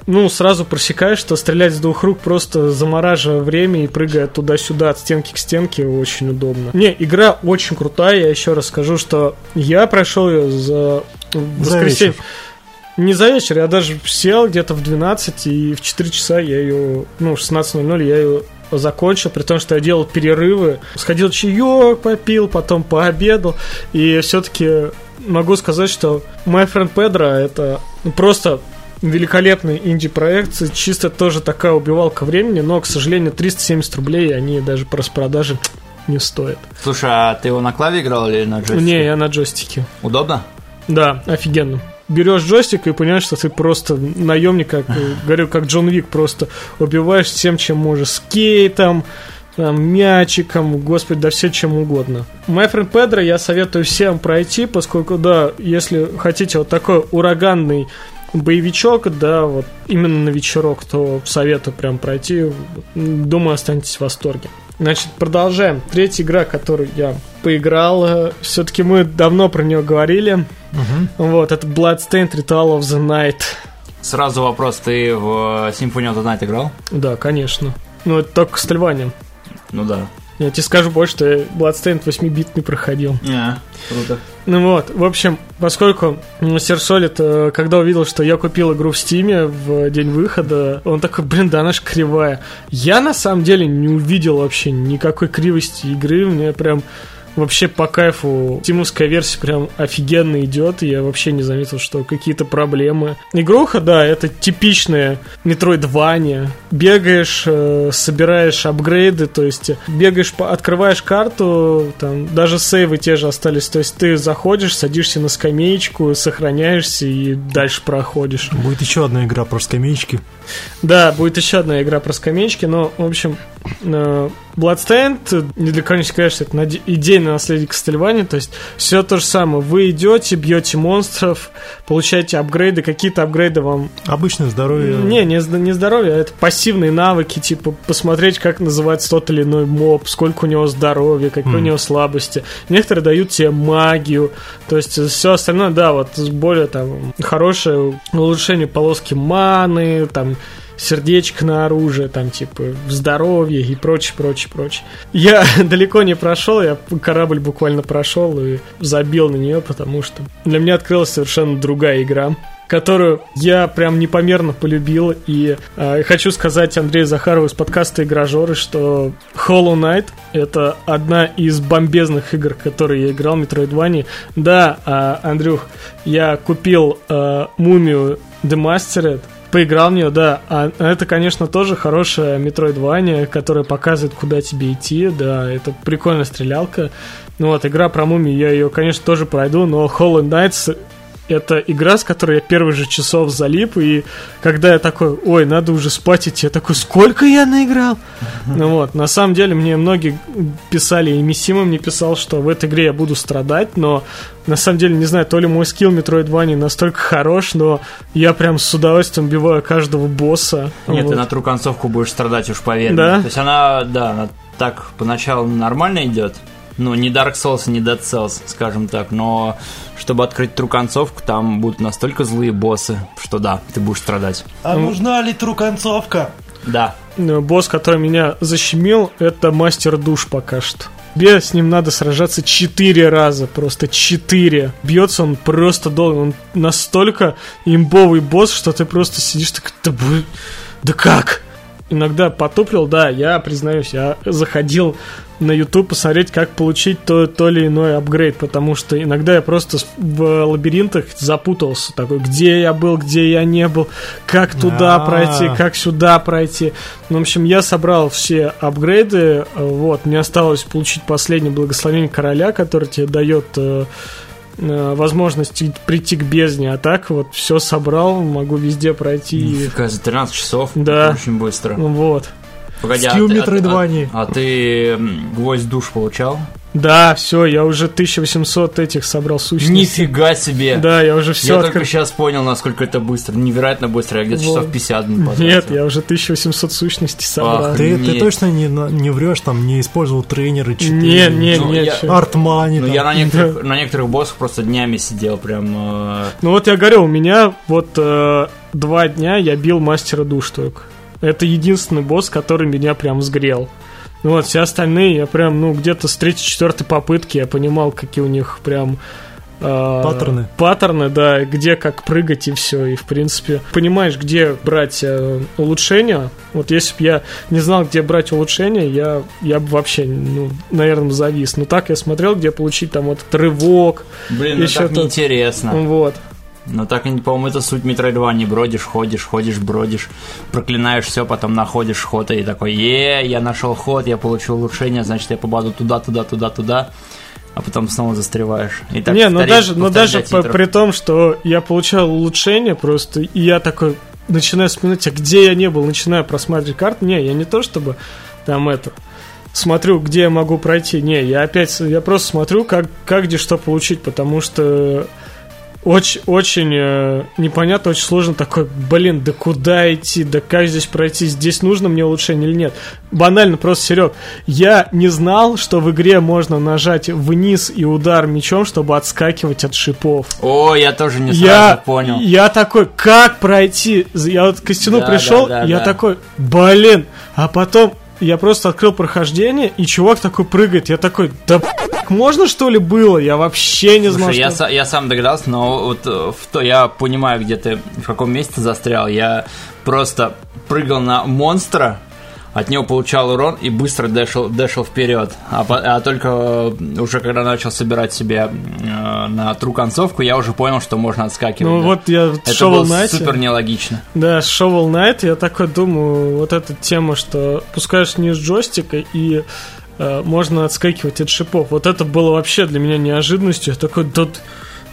ну, сразу просекаешь, что стрелять с двух рук, просто замораживая время и прыгая туда-сюда от стенки к стенке, очень удобно. Не, игра очень крутая, я еще раз скажу, что я прошел ее за воскресенье. Не за вечер, я даже сел где-то в 12, и в 4 часа я ее, ну, в 16.00 я ее закончил, при том, что я делал перерывы, сходил чаек, попил, потом пообедал, и все-таки могу сказать, что My Friend Pedro это просто великолепный инди-проект, чисто тоже такая убивалка времени, но, к сожалению, 370 рублей они даже по распродаже не стоят. Слушай, а ты его на клаве играл или на джойстике? Не, я на джойстике. Удобно? Да, офигенно. Берешь джойстик и понимаешь, что ты просто наемник, как, говорю, как Джон Вик, просто убиваешь всем, чем можешь. Скейтом, там, мячиком, господи, да все чем угодно. My Friend Pedro я советую всем пройти, поскольку, да, если хотите вот такой ураганный боевичок, да, вот именно на вечерок, то советую прям пройти. Думаю, останетесь в восторге. Значит, продолжаем. Третья игра, которую я поиграл, все-таки мы давно про нее говорили. Вот, это Bloodstained Ritual of the Night. Сразу вопрос, ты в Symphony of the Night играл? Да, конечно. Ну, это только с Тельванием. Ну да. Я тебе скажу больше, что я Bloodstained 8-бит не проходил. Не, круто. Ну вот, в общем, поскольку Сер Солид, э, когда увидел, что я купил игру в Стиме в день выхода, он такой, блин, да она ж кривая. Я на самом деле не увидел вообще никакой кривости игры, мне прям вообще по кайфу. Тимовская версия прям офигенно идет, я вообще не заметил, что какие-то проблемы. Игруха, да, это типичная метроидвания. Бегаешь, э, собираешь апгрейды, то есть бегаешь, открываешь карту, там даже сейвы те же остались, то есть ты заходишь, садишься на скамеечку, сохраняешься и дальше проходишь. Будет еще одна игра про скамеечки. Да, будет еще одна игра про скамеечки, но, в общем, Bloodstained, не для секрет, что это идейное наследие Кастельвани, то есть все то же самое. Вы идете, бьете монстров, получаете апгрейды, какие-то апгрейды вам... Обычное здоровье. Не, не, не здоровье, а это пассивные навыки, типа посмотреть, как называется тот или иной моб, сколько у него здоровья, какие mm. у него слабости. Некоторые дают тебе магию, то есть все остальное, да, вот более там хорошее улучшение полоски маны, там сердечко на оружие, там, типа, здоровье и прочее, прочее, прочее. Я далеко не прошел, я корабль буквально прошел и забил на нее, потому что для меня открылась совершенно другая игра которую я прям непомерно полюбил. И э, хочу сказать Андрею Захарову из подкаста «Игражоры», что Hollow Knight — это одна из бомбезных игр, которые я играл в Metroidvania. Да, э, Андрюх, я купил э, «Мумию Demastered», Поиграл в нее, да. А это, конечно, тоже хорошая метроидвания, которая показывает, куда тебе идти. Да, это прикольная стрелялка. Ну вот, игра про мумию, я ее, конечно, тоже пройду, но Hollow Knights это игра, с которой я первых же часов залип, и когда я такой, ой, надо уже спать идти, я такой, сколько я наиграл? Ну вот, на самом деле мне многие писали, и Миссима мне писал, что в этой игре я буду страдать, но на самом деле, не знаю, то ли мой скилл Metroidvania настолько хорош, но я прям с удовольствием убиваю каждого босса. Нет, вот. ты на тру концовку будешь страдать, уж поверь. Да? То есть она, да, она так поначалу нормально идет, ну, не Dark Souls, не Dead Cells, скажем так, но чтобы открыть тру концовку, там будут настолько злые боссы, что да, ты будешь страдать. А ну, нужна ли тру концовка? Да. Ну, босс, который меня защемил, это мастер душ пока что. Тебе с ним надо сражаться четыре раза, просто четыре. Бьется он просто долго, он настолько имбовый босс, что ты просто сидишь так, да, да как? Иногда потуплил, да, я признаюсь, я заходил на YouTube посмотреть, как получить то, то или иной апгрейд, потому что иногда я просто в лабиринтах запутался, такой, где я был, где я не был, как туда А-а-а. пройти, как сюда пройти. Ну, в общем, я собрал все апгрейды, вот, мне осталось получить последнее благословение короля, который тебе дает э, э, возможность прийти к бездне, а так вот все собрал, могу везде пройти. Нифига, за 13 часов. Да. Очень быстро. Вот. Погоди, Скилл а, Метроидвании. А, а, а ты гвоздь душ получал? Да, все, я уже 1800 этих собрал сущностей. Нифига себе! Да, я уже все Я откр... только сейчас понял, насколько это быстро. Невероятно быстро. Я где-то вот. часов 50 потратил. Нет, я уже 1800 сущностей собрал. Ах, ты, ты точно не, не врешь, там, не использовал тренеры 4? Не, не, ну, не. Артмани. Ну, я на некоторых, да. на некоторых боссах просто днями сидел прям. Э... Ну, вот я говорю, у меня вот э, два дня я бил мастера душ только. Это единственный босс, который меня прям сгрел. Ну вот, все остальные я прям, ну, где-то с третьей-четвертой попытки я понимал, какие у них прям э, паттерны. Паттерны, да, где как прыгать и все. И, в принципе, понимаешь, где брать э, улучшения. Вот если бы я не знал, где брать улучшения, я, я бы вообще, ну, наверное, завис. Но так я смотрел, где получить там вот этот рывок. Блин, ну так неинтересно. Вот. Ну так, по-моему, это суть не Бродишь, ходишь, ходишь, бродишь, проклинаешь все, потом находишь ход и такой, е, я нашел ход, я получил улучшение, значит, я попаду туда, туда, туда, туда а потом снова застреваешь. И так не, но даже, но даже по, при том, что я получал улучшение просто, и я такой начинаю вспоминать, а где я не был, начинаю просматривать карты. Не, я не то чтобы там это смотрю, где я могу пройти. Не, я опять, я просто смотрю, как, как где что получить, потому что очень, очень э, непонятно, очень сложно такой, блин, да куда идти, да как здесь пройти, здесь нужно мне улучшение или нет. Банально просто, Серег, я не знал, что в игре можно нажать вниз и удар мечом, чтобы отскакивать от шипов. О, я тоже не сразу я, понял. Я такой, как пройти? Я вот к стену да, пришел, да, да, я да. такой, блин, а потом я просто открыл прохождение, и чувак такой прыгает. Я такой, да можно что ли было? Я вообще не знал. Слушай, что... я, я сам догадался, но вот э, в то я понимаю, где ты в каком месте застрял. Я просто прыгал на монстра, от него получал урон и быстро дэшил, дэшил вперед. А, а только э, уже когда начал собирать себе э, на тру концовку, я уже понял, что можно отскакивать. Ну да. вот я Это Shovel было Knight, супер нелогично. Да, Shovel Knight я такой думаю, вот эта тема, что пускаешь не с джойстика и э, можно отскакивать от шипов. Вот это было вообще для меня неожиданностью. Я такой, да,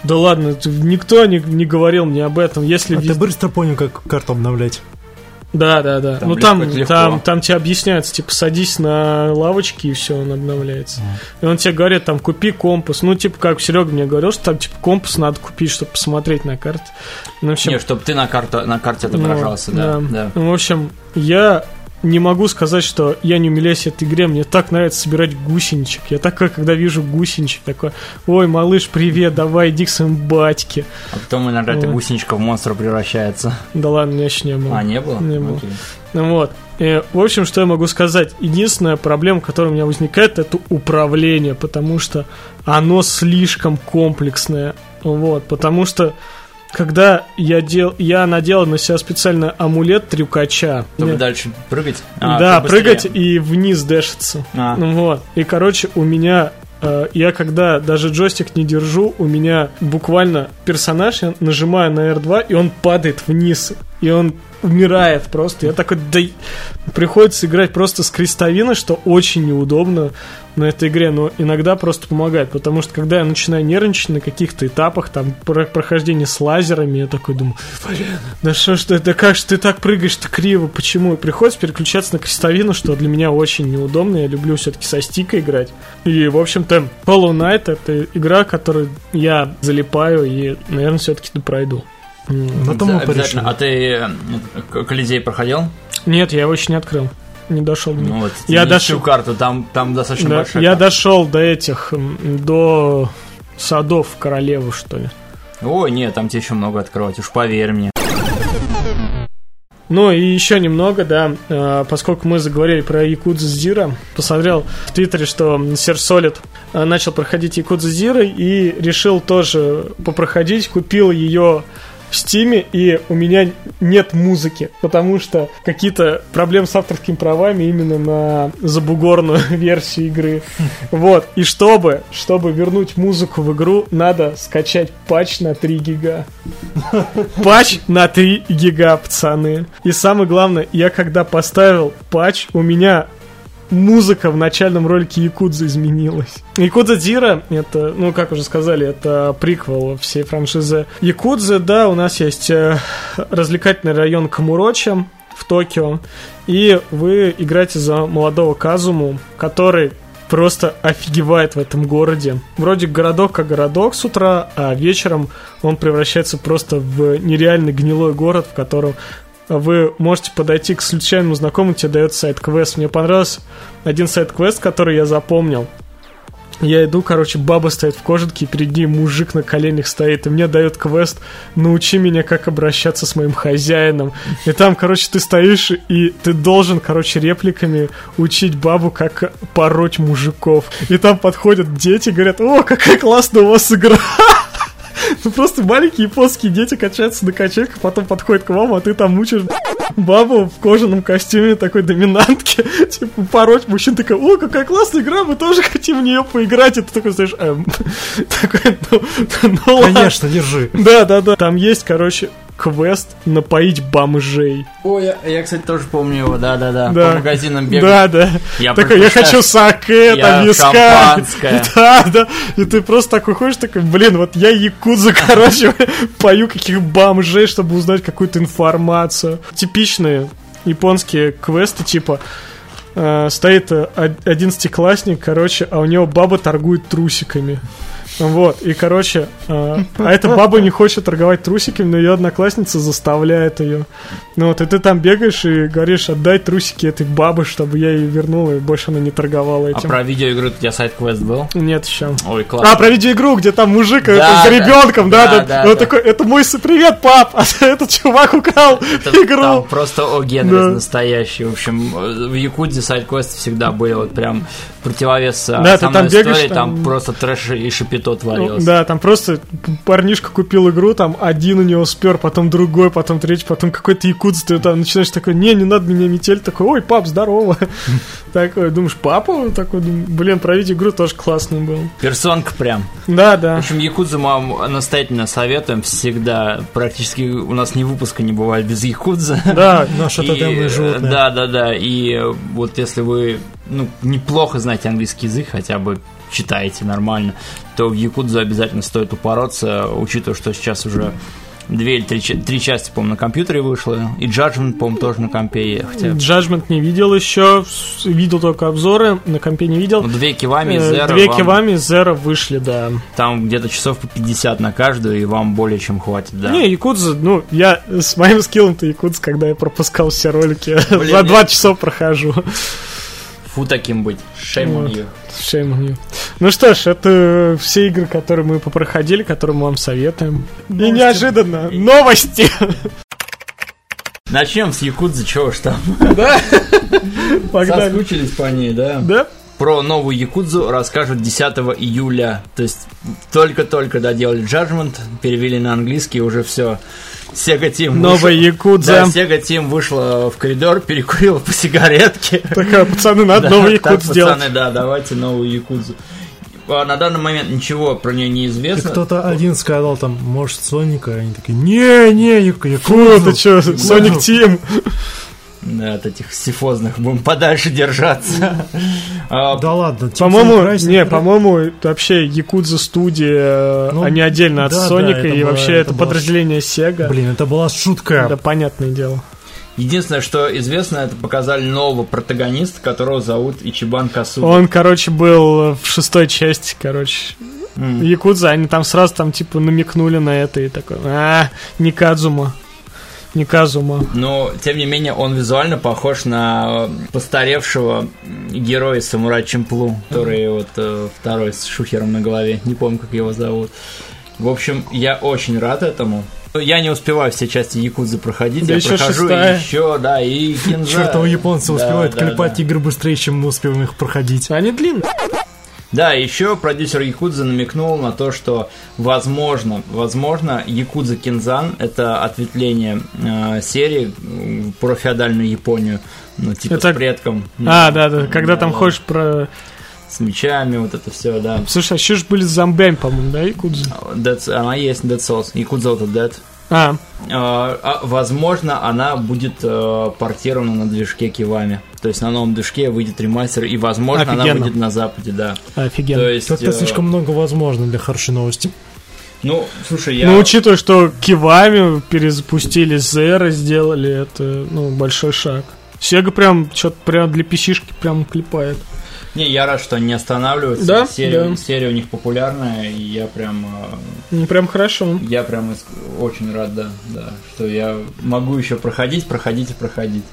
да ладно, никто не, не говорил мне об этом. Если А вез- ты быстро понял, как карту обновлять. Да, да, да. Там ну легко, там, легко. там, там тебе объясняется, типа, садись на лавочки и все, он обновляется. И он тебе говорит, там, купи компас. Ну, типа, как Серега мне говорил, что там, типа, компас надо купить, чтобы посмотреть на карте. Ну, в общем, Не, чтобы ты на, карту, на карте отображался, ну, да. да. Ну, в общем, я не могу сказать, что я не умиляюсь этой игре. Мне так нравится собирать гусеничек. Я такой, когда вижу гусеничек, такой, ой, малыш, привет, давай, иди к своему батьке. А потом иногда эта Вот. гусеничка в монстра превращается. Да ладно, меня еще не было. А, не было? Не было. Окей. Ну Вот. И, в общем, что я могу сказать? Единственная проблема, которая у меня возникает, это управление, потому что оно слишком комплексное. Вот, потому что когда я, дел, я надел на себя специально амулет трюкача. Чтобы мне- дальше прыгать? А, да, прыгать и вниз дэшиться. А. Ну Вот. И, короче, у меня... э, Я когда даже джойстик не держу, у меня буквально персонаж, я нажимаю на R2, и он падает вниз. И он умирает просто. Я такой, да... Приходится играть просто с крестовины, что очень неудобно на этой игре, но иногда просто помогает, потому что когда я начинаю нервничать на каких-то этапах, там, про- прохождение с лазерами, я такой думаю, да что ж ты, да как же ты так прыгаешь-то криво, почему? И приходится переключаться на крестовину, что для меня очень неудобно, я люблю все-таки со стика играть. И, в общем-то, Hollow Knight это игра, которую я залипаю и, наверное, все-таки пройду. М. На том мы порешили. А ты Колизей проходил? Нет, я его еще не открыл. Не дошел. Ну вот, Я дошел- карту, там, там достаточно Да, большая я карта. дошел до этих, до садов королевы, что ли. Ой, нет, там тебе еще много открывать, уж поверь мне. Ну и еще немного, да, э, поскольку мы заговорили про Якудзу Зира, посмотрел в Твиттере, что Сер Солид э, начал проходить Якудзу Зира и решил тоже попроходить, купил ее в Стиме, и у меня нет музыки, потому что какие-то проблемы с авторскими правами именно на забугорную версию игры. Вот, и чтобы, чтобы вернуть музыку в игру, надо скачать патч на 3 гига. Патч на 3 гига, пацаны. И самое главное, я когда поставил патч, у меня музыка в начальном ролике Якудза изменилась. Якудза Зира, это, ну, как уже сказали, это приквел всей франшизы Якудзы. Да, у нас есть э, развлекательный район Камуроча в Токио. И вы играете за молодого Казуму, который просто офигевает в этом городе. Вроде городок как городок с утра, а вечером он превращается просто в нереальный гнилой город, в котором вы можете подойти к случайному знакомому, тебе дает сайт-квест. Мне понравился один сайт-квест, который я запомнил. Я иду, короче, баба стоит в кожанке, и перед ней мужик на коленях стоит, и мне дает квест «Научи меня, как обращаться с моим хозяином». И там, короче, ты стоишь, и ты должен, короче, репликами учить бабу, как пороть мужиков. И там подходят дети, говорят «О, какая классная у вас игра!» Ну просто маленькие японские дети качаются на качельках, потом подходят к вам, а ты там мучишь бабу в кожаном костюме такой доминантки, типа пороть мужчин, такой, о, какая классная игра, мы тоже хотим в нее поиграть, и ты такой знаешь, эм, такой, ну, ну ладно. Конечно, держи. Да, да, да. Там есть, короче, квест напоить бомжей. Ой, я, я, кстати, тоже помню его, да-да-да. Да. По магазинам бегал. Да, да. Я такой, я хочу саке, Я там виска. шампанское. Да, да. И ты просто такой ходишь, такой, блин, вот я якудза, короче, пою каких бомжей, чтобы узнать какую-то информацию. Типичные японские квесты, типа, э, стоит э, од- одиннадцатиклассник, короче, а у него баба торгует трусиками. Вот, и, короче, э, а эта баба не хочет торговать трусиками, но ее одноклассница заставляет ее. Ну вот, и ты там бегаешь и говоришь, отдай трусики этой бабы, чтобы я ее вернул, и больше она не торговала А этим. про видеоигру у тебя сайт-квест был? Нет еще. Ой, классно. А, про видеоигру, где там мужик Да, э, с да. ребенком, да, Да, да. да, да. такой, это мой привет, пап, а этот чувак украл Это игру. Там просто о Генрис Да. настоящий. В общем, э, в Якудзе сайт-квесты всегда были вот прям противовес Да, ты основной там бегаешь, истории. Там... там- просто трэш и шипито то творилось. Да, там просто парнишка купил игру, там один у него спер, потом другой, потом третий, потом какой-то якутс, ты там начинаешь такой, не, не надо меня метель, такой, ой, пап, здорово. Такой, думаешь, папа? Такой, блин, пройти игру тоже классный был. Персонка прям. Да, В да. общем, Якудзу мы вам настоятельно советуем всегда. Практически у нас ни выпуска не бывает без Якудза. Да, Наше И, тотемное животное. Да, да, да. И э, вот если вы ну, неплохо знаете английский язык, хотя бы читаете нормально, то в Якудзу обязательно стоит упороться, учитывая, что сейчас уже две или три, три части, по-моему, на компьютере вышло, и Judgment, по-моему, тоже на компе, хотя... Judgment не видел еще, видел только обзоры, на компе не видел. Ну, Две кивами и Э, Zero Две вам- кивами Зера вышли, да. Там где-то часов по 50 на каждую, и вам более чем хватит, да. Не, Якудза, ну, я с моим скиллом-то Якудза, когда я пропускал все ролики, Блин, за два часа прохожу. Фу таким быть. Shame on Вот. you. Shame on you. Ну что ж, это все игры, которые мы попроходили, которые мы вам советуем. И неожиданно, новости! Начнем с Якудзы, чего ж там. Да? Погнали. Соскучились по ней, да? Да? Про новую Якудзу расскажут 10 июля. То есть только-только доделали Judgment, перевели на английский, уже все. Sega Team Новая вышел- Якудза. Да, Sega Team вышла в коридор, перекурила по сигаретке. Такая, пацаны, надо Да, новый так, Якудз сделать. пацаны, да, давайте новую Якудзу. А На данный момент ничего про нее не известно. кто-то один сказал там, может, Соника, они такие, не, не, Яку- Фу, Якудзу». ты чё, Sonic Team? Да, от этих сифозных будем подальше держаться. А, Да ладно, Team По-моему, не, это- по-моему, это вообще Якудза студия, Ну, они отдельно от да, Соника, это и вообще это это подразделение Sega. Блин, это была шутка. Да, понятное дело. Единственное, что известно, это показали нового протагониста, которого зовут Ичибан Касуда. Он, короче, был в шестой части, короче. Якудза, они там сразу там типа намекнули на это и такой, а, не Кадзума. Не Казума. Но, тем не менее, он визуально похож на постаревшего героя из Самурай Чемплу, который вот э, второй с шухером на голове. Не помню, как его зовут. В общем, я очень рад этому. Я не успеваю все части Якудзы проходить. Да я еще прохожу шестая. еще, да, и кинза. Чертовы японцы Да, успевают да, клепать да. игры быстрее, чем мы успеваем их проходить. Они длинные. Да, еще продюсер Якудза намекнул на то, что возможно, возможно, Якудза Кинзан это ответвление э, серии про феодальную Японию, ну типа Это- с предком. А, да, да, когда Да, там да. ходишь про... С мечами, вот это все, да. Слушай, а еще же были с зомбями, по-моему, да, Якудза? Dead- она есть Dead Souls, Якудза это Dead. А, А, а, возможно, она будет э, портирована на движке Кивами. То есть на новом движке выйдет ремастер, и, возможно, она Офигенно. выйдет на Западе, да. офигенно. То есть, Как-то э, слишком много возможно для хорошей новости. ну, слушай, я... Ну, учитывая, что Кивами перезапустили, Зера сделали, это, ну, большой шаг. Сега прям, что-то прям для писишки прям клепает. Не, я рад, что они не останавливаются. Да, серия, да. серия у них популярная, и я прям, э, Ну, прям хорошо. я прям иск- очень рад, да, да, что я могу еще проходить, проходить и проходить.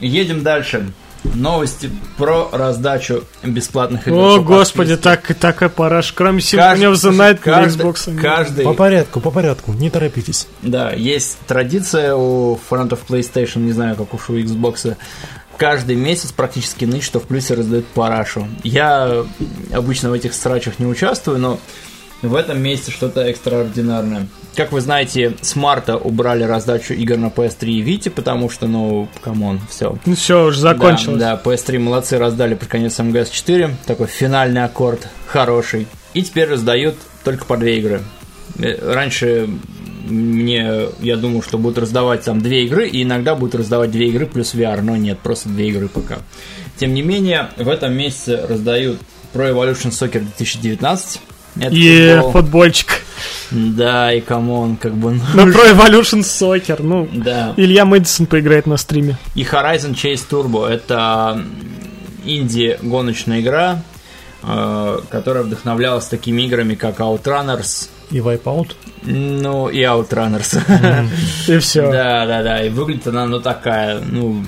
Едем дальше. Новости про раздачу бесплатных игр. О, по господи, так, такая пора. Of the Night для каждый- Xbox. каждый, По порядку, по порядку, не торопитесь. да, есть традиция у фанатов PlayStation, не знаю, как уж у Xbox, каждый месяц практически ныть, что в плюсе раздают парашу. Я обычно в этих срачах не участвую, но в этом месяце что-то экстраординарное. Как вы знаете, с марта убрали раздачу игр на PS3 и Vita, потому что, ну, come on, все. Ну все, уже закончилось. Да, да, PS3 молодцы, раздали под конец MGS-4, такой финальный аккорд, хороший. И теперь раздают только по две игры. Э, Раньше мне, я думал, что будут раздавать там две игры, и иногда будут раздавать две игры плюс VR, но нет, просто две игры пока. Тем не менее, в этом месяце раздают Pro Evolution Soccer 2019. Это И футбол. футбольчик. Да, и come on, как бы... ну, На Pro Evolution Soccer. Ну, Да. Илья Мэдисон поиграет на стриме. И Horizon Chase Turbo это инди-гоночная игра, э, которая вдохновлялась такими играми, как Outrunners, И Wipeout. ну и Outrunners. И все. Да, да, да. И выглядит она, ну, такая, ну,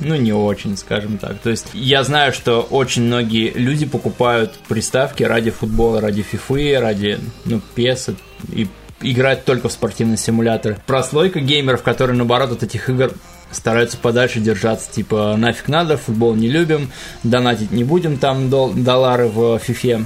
ну, не очень, скажем так. То есть я знаю, что очень многие люди покупают приставки ради футбола, ради фифы, ради, ну, PES и играют только в спортивные симуляторы. Прослойка геймеров, которые, наоборот, от этих игр стараются подальше держаться, типа, нафиг надо, футбол не любим, донатить не будем там дол- доллары в фифе.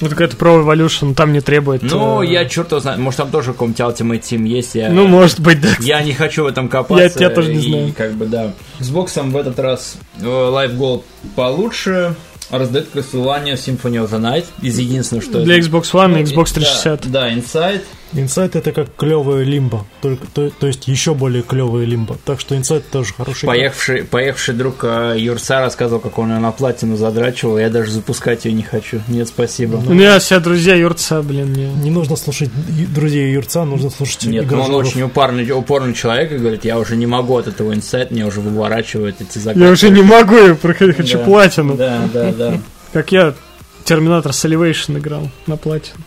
Вот какая-то Pro Evolution там не требует. Ну, э, я черт его знает, может там тоже какой-нибудь Ultimate Team есть. Я, Ну, может быть, да. я не хочу в этом копаться. Я- я тоже не и, знаю. как бы, да. Xbox в этот раз э, Live Gold получше. Раздает Castlevania Symphony of the Night. Из единственного, что... Для Xbox One и Ну, Xbox да, 360. Да, Inside. Inside это как клевая лимба, только, то, то есть еще более клевая лимба. Так что Inside тоже хороший. Поехавший, поехавший друг э, Юрца рассказывал, как он ее на платину задрачивал. Я даже запускать ее не хочу. Нет, спасибо. У меня все друзья Юрца, блин, не... Не нужно слушать друзей Юрца, нужно слушать Нет, ну он очень упорный, упорный человек и говорит, я уже не могу от этого инсайт, мне уже выворачивают эти закаты. Я уже не могу проходить, хочу Да. платину. Да, да, да. Как я Терминатор Salivation играл на платину.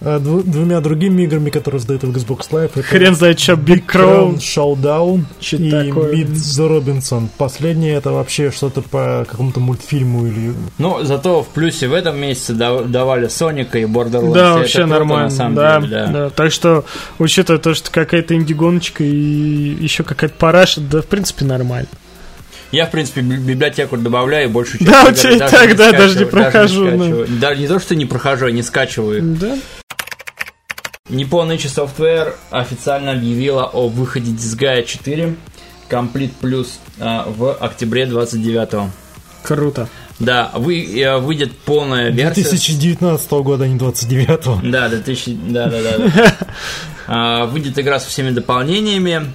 Дву- двумя другими играми, которые сдают в Xbox Live, это Хрен знает, что Big Crown. Showdown Чё и такое? Meet the Robinson. Последнее это вообще что-то по какому-то мультфильму или... Ну, зато в плюсе в этом месяце да- давали Соника и Borderlands. Да, Это вообще круто, нормально. на самом да, деле, да. да. Так что, учитывая то, что какая-то инди-гоночка и еще какая-то параша, да, в принципе, нормально. Я, в принципе, би- библиотеку добавляю и большую часть Да, у тебя и даже так, не да, даже не прохожу, ну. скачиваю. Даже не то, что не прохожу, а не скачиваю. Да? Nippon Ichi Software официально объявила о выходе Disgaea 4 Complete Plus а, в октябре 29 Круто. Да, вы, э, выйдет полная версия. 2019 года, а не 29 Да, 2000, да, да, да. да. А, Выйдет игра со всеми дополнениями,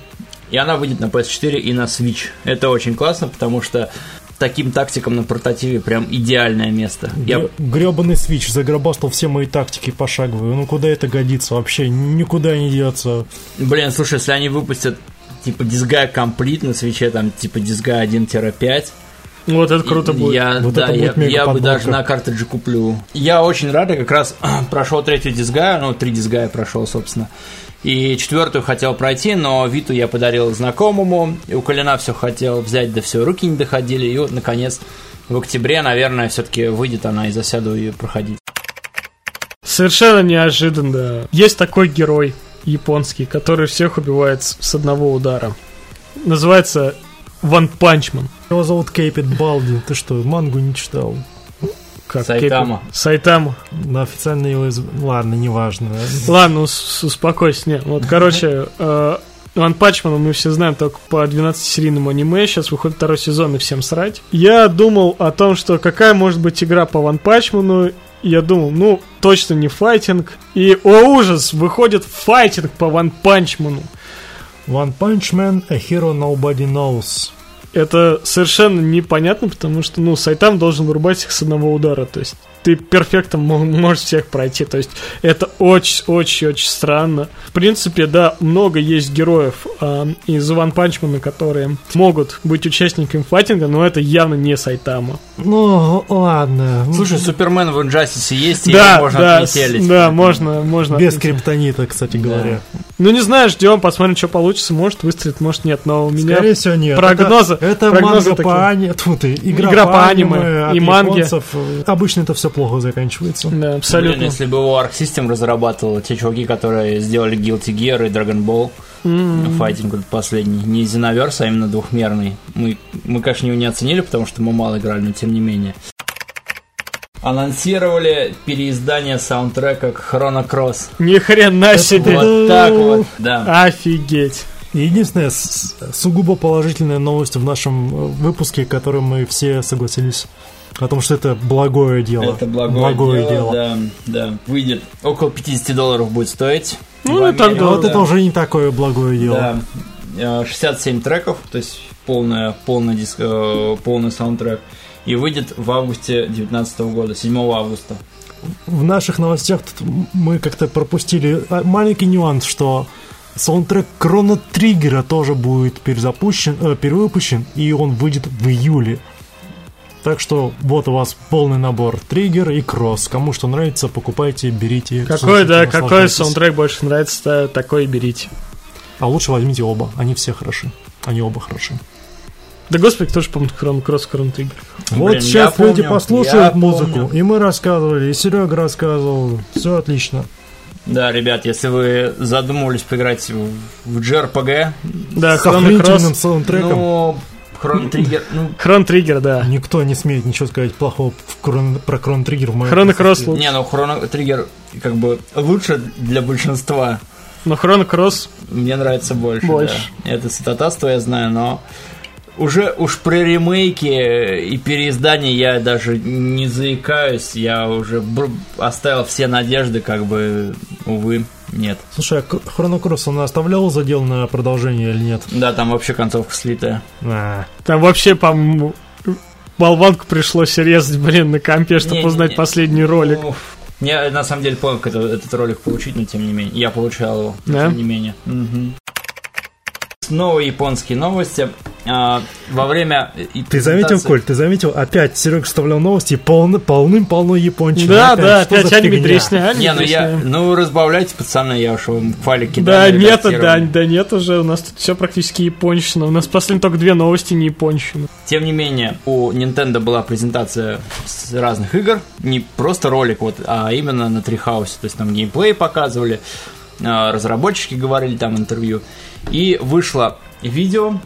и она выйдет на PS4 и на Switch. Это очень классно, потому что таким тактикам на портативе прям идеальное место. Я, Гребаный свич загробастал все мои тактики пошаговые. Ну куда это годится вообще? Никуда не деться. блин, слушай, если они выпустят типа Disgaea Complete на свече, там типа Disgaea 1-5, Вот это круто будет. Я, Вот да, это я, будет мега я бы даже на картридже куплю. Я очень рад, я как раз прошел третью дисгая, ну, три дисгая прошел, собственно. И четвертую хотел пройти, но Виту я подарил знакомому, и у Колина все хотел взять, да все, руки не доходили, и вот, наконец, в октябре, наверное, все-таки выйдет она, и засяду ее проходить. Совершенно неожиданно. Есть такой герой японский, который всех убивает с одного удара. Называется One Punch Man. Его зовут Caped Baldy. Ты что, мангу не читал? Как Сайтама. Caped- Сайтама. На официально его... из- Ладно, неважно. Ладно, ус- успокойся. Не, вот, короче, э, One Punch Man а мы все знаем только по 12-серийному аниме. Сейчас выходит второй сезон и всем срать. Я думал о том, что какая может быть игра по One Punch Man у. Я думал, ну, точно не файтинг. И, о ужас, выходит файтинг по One Punch Man у. One Punch Man, a hero nobody knows. Это совершенно непонятно, потому что, ну, Сайтам должен вырубать их с одного удара. То есть ты перфектом мо- можешь всех пройти. То есть это очень-очень-очень странно. В принципе, да, много есть героев а, из One Punch Man, которые могут быть участниками файтинга, но это явно не Сайтама. Ну, ладно. Слушай, Супермен в Инжастисе есть, и да, его можно да, отметелить. да, можно, можно. Без отметить. криптонита, кстати Да. говоря. Ну, не знаю, ждем, посмотрим, что получится. Может, выстрелит, может, нет. Но у меня Скорее всего, нет. прогнозы- Это, прогнозы манга по аниме. Тьфу ты, игра, Игра по, аниме, и японцев. Обычно это все плохо заканчивается. Да, абсолютно. Блин, если бы его Arc System разрабатывал, те чуваки, которые сделали Guilty Gear и Dragon Ball, М. файтинг вот последний, не Xenoverse, а именно двухмерный. Мы, мы, конечно, его не оценили, потому что мы мало играли, но тем не менее. Анонсировали переиздание саундтрека к Chrono Cross. Ни хрена себе. Вот так вот, да. Офигеть. Единственная сугубо положительная новость в нашем э, выпуске, которой мы все согласились о том, что это благое дело. Это благое, дело, Да, да. Выйдет около 50 долларов будет стоить. Ну, В и так Америке, А вот да. это уже не такое благое дело. Да. Э, 67 треков, то есть полная, полный, диск, э, полный саундтрек. И выйдет в августе 2019 года, 7 августа. В наших новостях тут мы как-то пропустили а, маленький нюанс, что саундтрек Крона Триггера тоже будет перезапущен, э, перевыпущен, и он выйдет в июле. Так что вот у вас полный набор Триггер и Кросс. Кому что нравится, покупайте, берите. Какой, да, какой саундтрек больше нравится, та- такой и берите. А лучше возьмите оба, они все хороши. Они оба хороши. Да господи, кто же помнит Крон Кросс, Крон Триггер? Вот Блин, сейчас люди помню, послушают музыку, помню. и мы рассказывали, и Серега рассказывал. Все отлично. Да, ребят, если вы задумывались поиграть в, JRPG, Да, С охренительным саундтреком. ну, Хрон Триггер, ну, Хрон Триггер, да. Никто не смеет ничего сказать плохого в крон- про Крон Триггер в моем Кросс присутствии. лучше. не, ну Хрон Триггер как бы лучше для большинства. Но Кросс Мне нравится больше. Больше. да. Это святотатство я знаю, но уже уж про ремейки и переиздания я даже не заикаюсь. Я уже оставил все надежды, как бы, увы, нет. Слушай, а Хроно Кросс он оставлял задел на продолжение или нет? Да, там вообще концовка слитая. А, Там вообще, по-моему, болванку пришлось резать, блин, на компе, чтобы Не-не-не. узнать последний ролик. Уф. Я на самом деле понял, как это- этот ролик получить, но тем не менее. Я получал его, Да? тем не менее. Мгм. Новые японские новости. А, во время... Ты заметил, Коль, ты заметил, опять Серега вставлял новости, полны, полным-полно япончины. Да, да, опять аниме фигня? дресня, Не, ну я, ну разбавляйте, пацаны, я уж вам файлик Да, кидаю. нет, да, да нет уже, у нас тут все практически японщина. У нас последние только две новости не японщина. Тем не менее, у Nintendo была презентация с разных игр, не просто ролик, вот, а именно на Трихаусе. То есть там геймплей показывали, а, разработчики говорили там интервью. И вышло видео,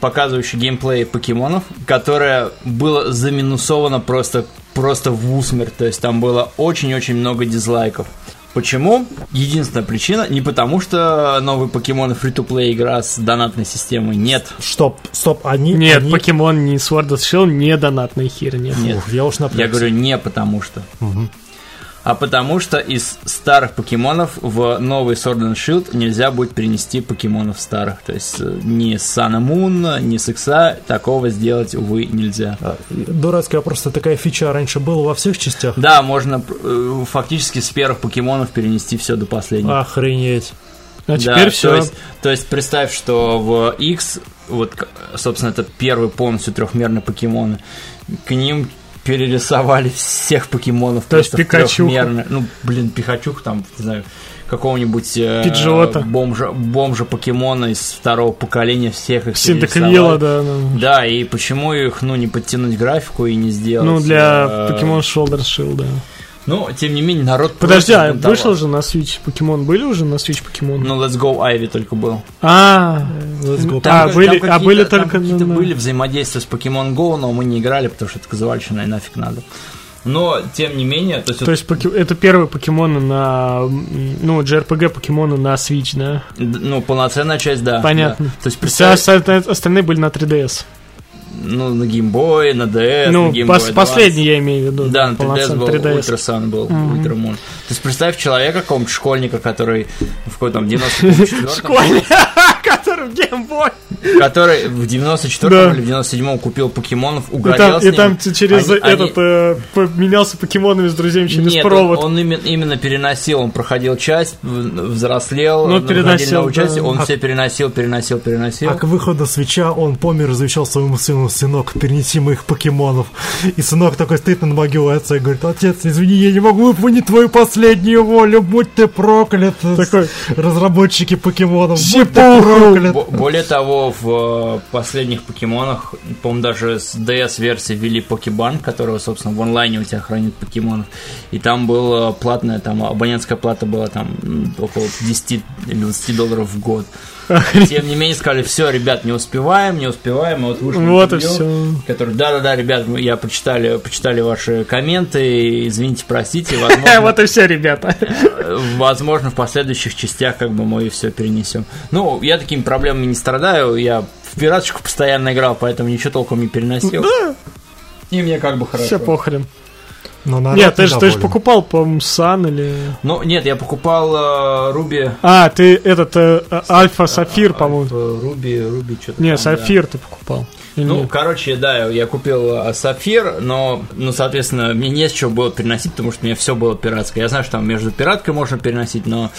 показывающее геймплей покемонов, которое было заминусовано просто, просто в усмерть. То есть там было очень-очень много дизлайков. Почему? Единственная причина, не потому что новые покемоны фри-то-плей игра с донатной системой, нет. Стоп, стоп, они... Нет, они... покемон не Sword and Shield, не донатная херня. Нет. Ух, я уж напрягся. Я говорю не потому что. Мгм. А потому что из старых покемонов в новый Sword and Shield нельзя будет перенести покемонов старых. То есть э, ни с Sun and Moon, ни с Икса такого сделать, увы, нельзя. А, Дурацкая просто такая фича раньше была во всех частях. Да, можно э, фактически с первых покемонов перенести все до последнего. Охренеть. А Да, теперь То все. есть, то есть представь, что в X, вот, собственно, это первый полностью трехмерный покемон, к ним перерисовали всех покемонов. То есть трёхмерно. Ну, блин, Пикачух там, не знаю, какого-нибудь э, Пиджота. бомжа, бомжа покемона из второго поколения всех их перерисовали. да. ну. Да, и почему их, ну, не подтянуть графику и не сделать? Ну, для э, Pokemon Shoulder Shield, да. Ну, тем не менее, народ Подожди, а вышел же на Switch покемон? Были уже на Switch покемон? Ну, Let's Go Ivy только был. А, Let's go. А, как- были- какие-то- а были там только какие-то на- были взаимодействия с Pokemon Go, но мы не играли, потому что это казуальщина и нафиг надо. Но, тем не менее, то есть, то есть поке- это первые покемоны на, ну, JRPG покемоны на Switch, да? д- ну, полноценная часть, да. Понятно. да. То есть, Все представь, остальные, остальные были на 3DS. Ну, на Boy, на DS, ну, на Game пос- Boy последний я имею в виду. Да, на 3DS полноценный был 3DS. Ultra Sun был, Мгм. Ultra Moon. То есть представь человека, какого-нибудь школьника, который в какой там 94 Школьник, который в Boy. который в 94 Да. или в 97 купил покемонов, И угорел там, с и там через Они- они- этот э, поменялся покемонами с друзьями через Нет, провод. Он, он именно, именно переносил, он проходил часть, взрослел, Ну, переносил, часть, он А- все переносил, переносил, переносил. А к выходу свеча он помер и завещал своему сыну, сынок, перенеси моих покемонов. И сынок такой стоит над могилой отца и говорит, отец, извини, я не могу выполнить твою последнюю волю, будь ты проклят. Такой. Разработчики покемонов, будь ты проклят. Бо- Более того, в э, последних покемонах, по-моему, даже с DS-версии ввели покебанк, которого, собственно, в онлайне у тебя хранит покемонов. И там была платная, там абонентская плата была там около 10 или 20 долларов в год. Тем не менее, сказали, все, ребят, не успеваем, не успеваем, и вот вышло Вот и интервью, все. который, да-да-да, ребят, я почитали, почитали ваши комменты, извините, простите, возможно, Вот и все, ребята. Э, Возможно, в последующих частях как бы мы все перенесем. Ну, я такими проблемами не страдаю. Я в пираточку постоянно играл, поэтому ничего толком не переносил. И мне как бы хорошо. Все похрен. Но народ Нет, ты же, ты же покупал, по-моему, Сан или... Ну, нет, я покупал э, Руби. А, ты этот э, э, Альфа Сафир, по-моему. Руби, Руби, что-то Не, там, да. Сафир ты покупал. Или Ну, нет? короче, да, я купил э, Сапфир, но, ну, соответственно, мне не с чего было переносить, потому что у меня все было пиратское. Я знаю, что там между пираткой можно переносить, но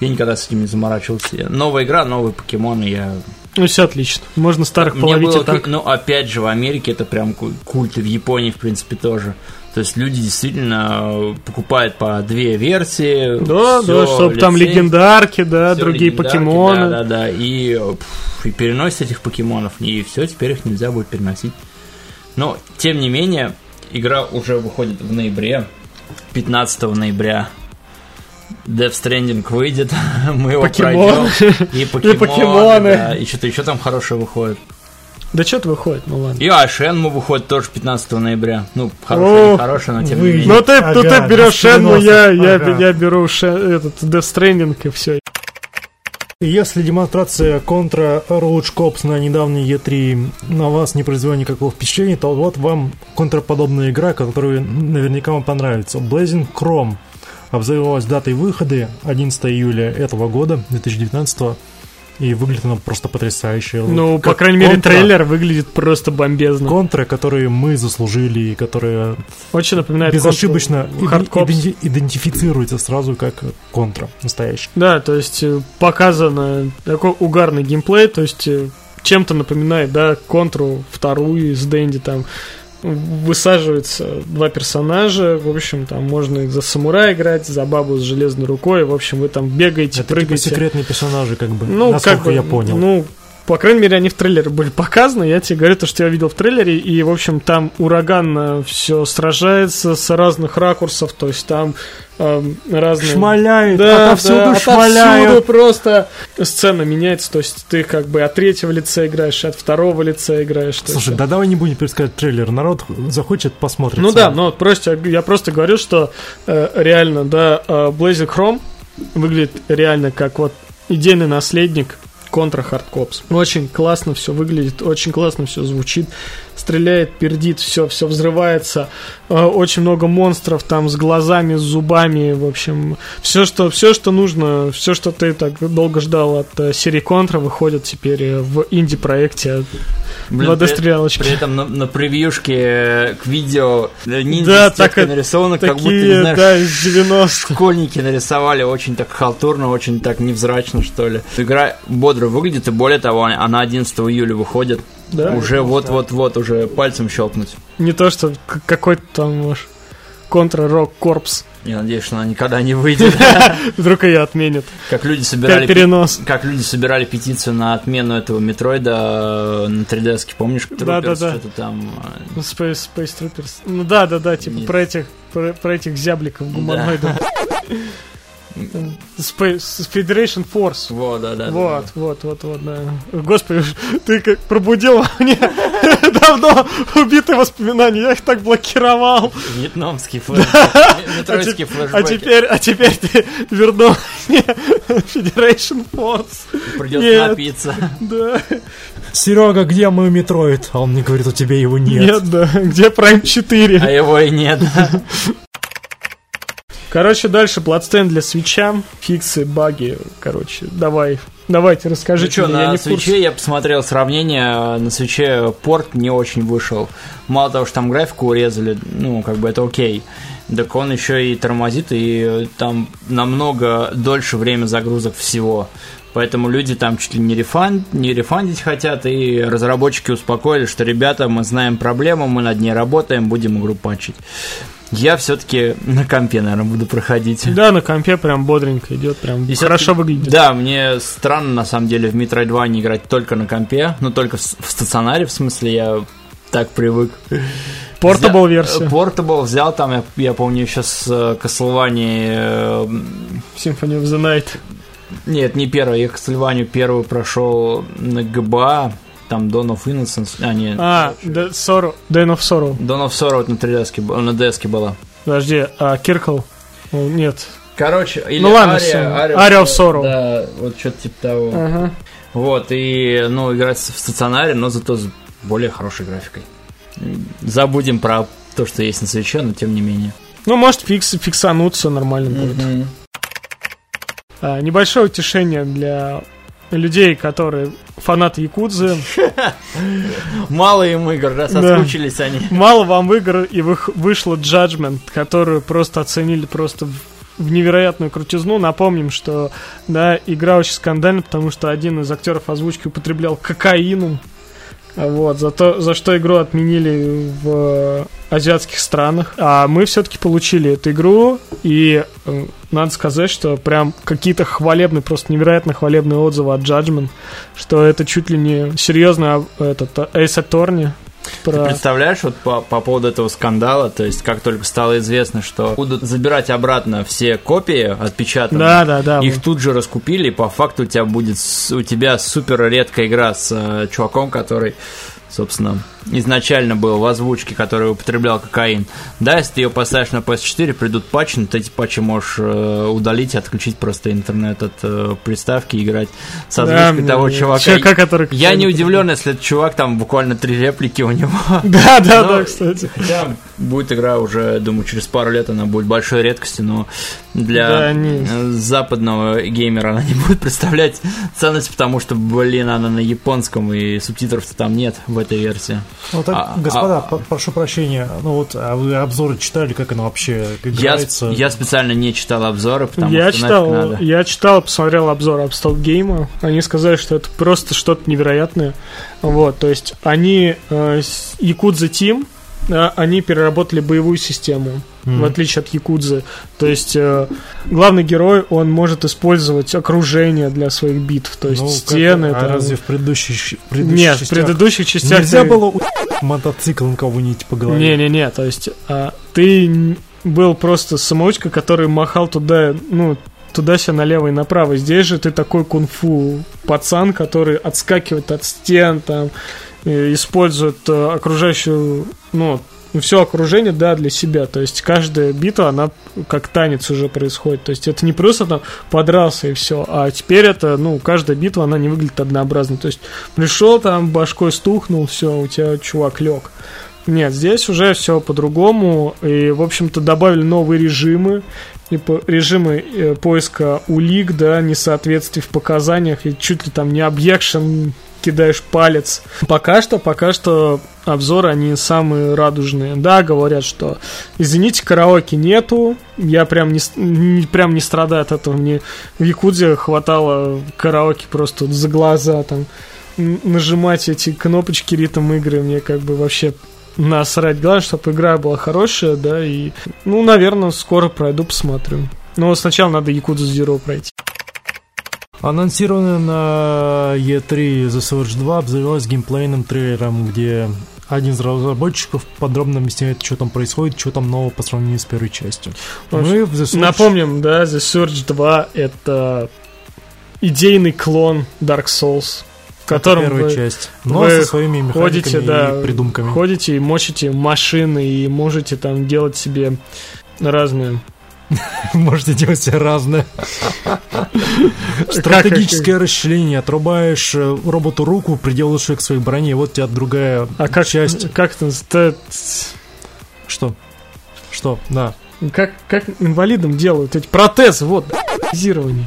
я никогда с этим не заморачивался. Новая игра, новые покемоны, я Ну, все отлично. Можно старых Мне половить было и так. Ну, опять же, в Америке это прям ку- культ, и в Японии, в принципе, тоже. То есть люди действительно э, покупают по две версии. Да, да, чтобы там легендарки, да, другие легендарки, покемоны. Да, да, да. И, э, и переносят этих покемонов. И все, теперь их нельзя будет переносить. Но, тем не менее, игра уже выходит в ноябре. 15 ноября. Death Stranding выйдет, мы его Покемон. пройдем. И покемоны, покемоны. да, и что-то еще там хорошее выходит. Да что-то выходит, ну ладно. И Ашенму выходит тоже 15 ноября. Ну, хорошая, О, не хорошая, но тем вы- не менее. Ну ты, Ага, ну, ты берешь Шенму, я, переносов, я, ага. я беру Шен- этот Death Stranding и все. Если демонстрация Contra Roach Cops на недавней E3 на вас не произвела никакого впечатления, то вот вам контраподобная игра, которая наверняка вам понравится. Blazing Chrome обзавелась датой выхода 11 июля этого года, 2019 и выглядит она просто потрясающе. Ну, по Как крайней мере, Contra. трейлер выглядит просто бомбезно. Контры, которые мы заслужили, и которые Очень напоминает безошибочно контру иде- идентифицируются сразу как контра настоящий. Да, то есть э, показано такой угарный геймплей, то есть э, чем-то напоминает, да, контру вторую из Дэнди там высаживаются два персонажа, в общем, там можно и за самурая играть, за бабу с железной рукой, в общем, вы там бегаете, Это типа прыгаете. секретные персонажи, как бы, Ну, насколько как бы, я понял. Ну, по крайней мере, они в трейлере были показаны. Я тебе говорю то, что я видел в трейлере, и, в общем, там ураганно все сражается с разных ракурсов, то есть там эм, разные... Шмаляют, Да, отовсюду да, шмаляют. отовсюду просто сцена меняется, то есть ты как бы от третьего лица играешь, от второго лица играешь. то Слушай, да давай не будем пересказать трейлер. Народ захочет посмотреть. ну сам. да, но просто я просто говорю, что э, реально, да, э, Blazing Chrome выглядит реально как вот идейный наследник контра Hard Cops. Очень классно все выглядит, очень классно все звучит, стреляет, пердит, все, все взрывается. Э, очень много монстров там с глазами, с зубами, в общем, все, что, все, что нужно, все, что ты так долго ждал от э, серии Контра, выходит теперь э, в инди-проекте Блин, 2D-стрелялочки. При этом на, на превьюшке к видео ниндзя Да, так нарисовано, как будто, не Такие, знаешь, да, из 90 школьники нарисовали очень так халтурно, очень так невзрачно, что ли. Игра бодро выглядит, и более того, она 11 июля выходит. Да? уже вот-вот-вот, уже пальцем щелкнуть. Не то, что какой-то там, может, контра-рок корпс. Я надеюсь, что она никогда не выйдет. Вдруг ее отменят. Как люди собирали... Перенос. Как люди собирали петицию на отмену этого метроида э, на 3DS, помнишь? Да-да-да. Troopers, Что-то там... э, Ну, Space, Space Troopers. Ну да, да, да, типа про этих, про этих зябликов гуманоидов. Space Federation Force. Вот, да, да. Вот, вот, вот, вот, да. Господи, ты как пробудил мне давно убитые воспоминания, я их так блокировал. Вьетнамский флешбэк. А, а теперь, а теперь ты вернул мне Federation Force. Придется напиться. Да. Серега, где мой Metroid? А он мне говорит, у тебя его нет. Нет, да. Где Prime 4? А его и нет. Короче, дальше Bloodstained для Switch а, фиксы, баги, короче, давай, давайте, расскажи. Ну что, на свече я посмотрел сравнение, на свече порт не очень вышел. Мало того, что там графику урезали, ну, как бы это окей. Так он еще и тормозит, и там намного дольше время загрузок всего. Поэтому люди там чуть ли не, рефанд, не рефандить хотят, и разработчики успокоили, что, ребята, мы знаем проблему, мы над ней работаем, будем игру патчить. Я все-таки на компе, наверное, буду проходить. Да, на компе прям бодренько идет, прям И хорошо выглядит. Да, мне странно, на самом деле, в Metroid играть только на компе, ну, только в, стационаре, в смысле, я так привык. Портабл версия, Portable взял там, я, я помню, еще с Castlevania... э, Symphony of the Night. Нет, не первый, я Castlevania первую прошел на ГБА, там Dawn of Innocence, а, нет, А, The Sorrow, Dawn of Sorrow. Dawn of Sorrow вот на 3DS, б- на DS была. Подожди, а Киркл? Нет. Короче, или Ну ладно, Aria- всё. Aria Aria of Sorrow. Да, вот что-то типа того. Ага. Вот, и, ну, играть в стационаре, но зато с более хорошей графикой. Забудем про то, что есть на свече, но тем не менее. Ну, может, фикс, фиксануться нормально будет. А, небольшое утешение для людей, которые фанаты Якудзы. Мало им игр, Да. соскучились они. Мало вам игр, и вышло Judgment, которую просто оценили просто в, в невероятную крутизну. Напомним, что да, игра очень скандальна, потому что один из актеров озвучки употреблял кокаину. Вот, за, то, за что игру отменили в э, азиатских странах. А мы все-таки получили эту игру, и э, надо сказать, что прям какие-то хвалебные, просто невероятно хвалебные отзывы от Judgment, что это чуть ли не серьезно а, этот э, Ace Attorney. Ты Про... представляешь, вот по, по поводу этого скандала, то есть как только стало известно, что будут забирать обратно все копии отпечатанные, Да, да, да. их тут же раскупили, и по факту у тебя будет у тебя супер редкая игра с э, чуваком, который собственно, изначально был в озвучке, который употреблял кокаин. Да, если ты ее поставишь на PS4, придут патчи, но ты эти патчи можешь э, удалить отключить просто интернет от э, приставки играть с озвучкой Да, того чувака. чувака, который Я не удивлен, если этот чувак там буквально три реплики у него. Да, да, Но- да, кстати. Хотя будет игра уже, думаю, через пару лет она будет большой редкостью, но для Да, не. западного геймера она не будет представлять ценность, потому что, блин, она на японском и субтитров-то там нет в этой версии. Ну так, А- господа, а- прошу прощения, ну вот, а вы обзоры читали, как оно вообще Я, играется? я специально не читал обзоры, потому Я что читал, нафиг надо. я читал, посмотрел обзор Upstart Game. Они сказали, что это просто что-то невероятное. Вот, то есть они э, с Якудза Team, э, они переработали боевую систему, Мгм. в отличие от Якудзы. То есть э, главный герой, он может использовать окружение для своих битв, то есть Ну, как- стены. а там. разве в предыдущих, щ- предыдущих Нет, в частях предыдущих частях нельзя ты- было у- мотоциклом кого-нибудь по голове? Не-не-не, то есть а, ты был просто самоучка, который махал туда, ну, туда-сюда налево и направо. Здесь же ты такой кунг-фу пацан, который отскакивает от стен, там, э, использует э, окружающую, ну, все окружение, да, для себя. То есть каждая битва, она как танец уже происходит. То есть это не просто там подрался и все, а теперь это, ну, каждая битва, она не выглядит однообразно. То есть пришел там, башкой стукнул, все, у тебя чувак лег. Нет, здесь уже все по-другому. И, в общем-то, добавили новые режимы. И по- режимы э, поиска улик, да, несоответствий в показаниях. И чуть ли там не объекшн кидаешь палец. Пока что, пока что обзоры, они самые радужные. Да, говорят, что извините, караоке нету. Я прям не, не- прям не страдаю от этого. Мне в Якудзе хватало караоке просто за глаза там нажимать эти кнопочки ритм игры мне как бы вообще насрать. Главное, чтобы игра была хорошая, да, и, ну, наверное, скоро пройду, посмотрю. Но сначала надо Якудзу Zero пройти. Анонсированная на E3 The Surge 2 обзавелась геймплейным трейлером, где один из разработчиков подробно объясняет, что там происходит, что там нового по сравнению с первой частью. Мы в The Surge... Напомним, да, The Surge 2 это идейный клон Dark Souls, в котором первая вы часть, но вы со своими механиками ходите, да, и придумками. ходите и мочите машины и можете там делать себе разные Можете делать все разное. Стратегическое расчленение. Отрубаешь э, роботу руку, приделаешь ее к своей броне, и вот у тебя другая А как, часть. как это Что? Что? Да. как, как инвалидам делают эти протезы, вот, протезирование.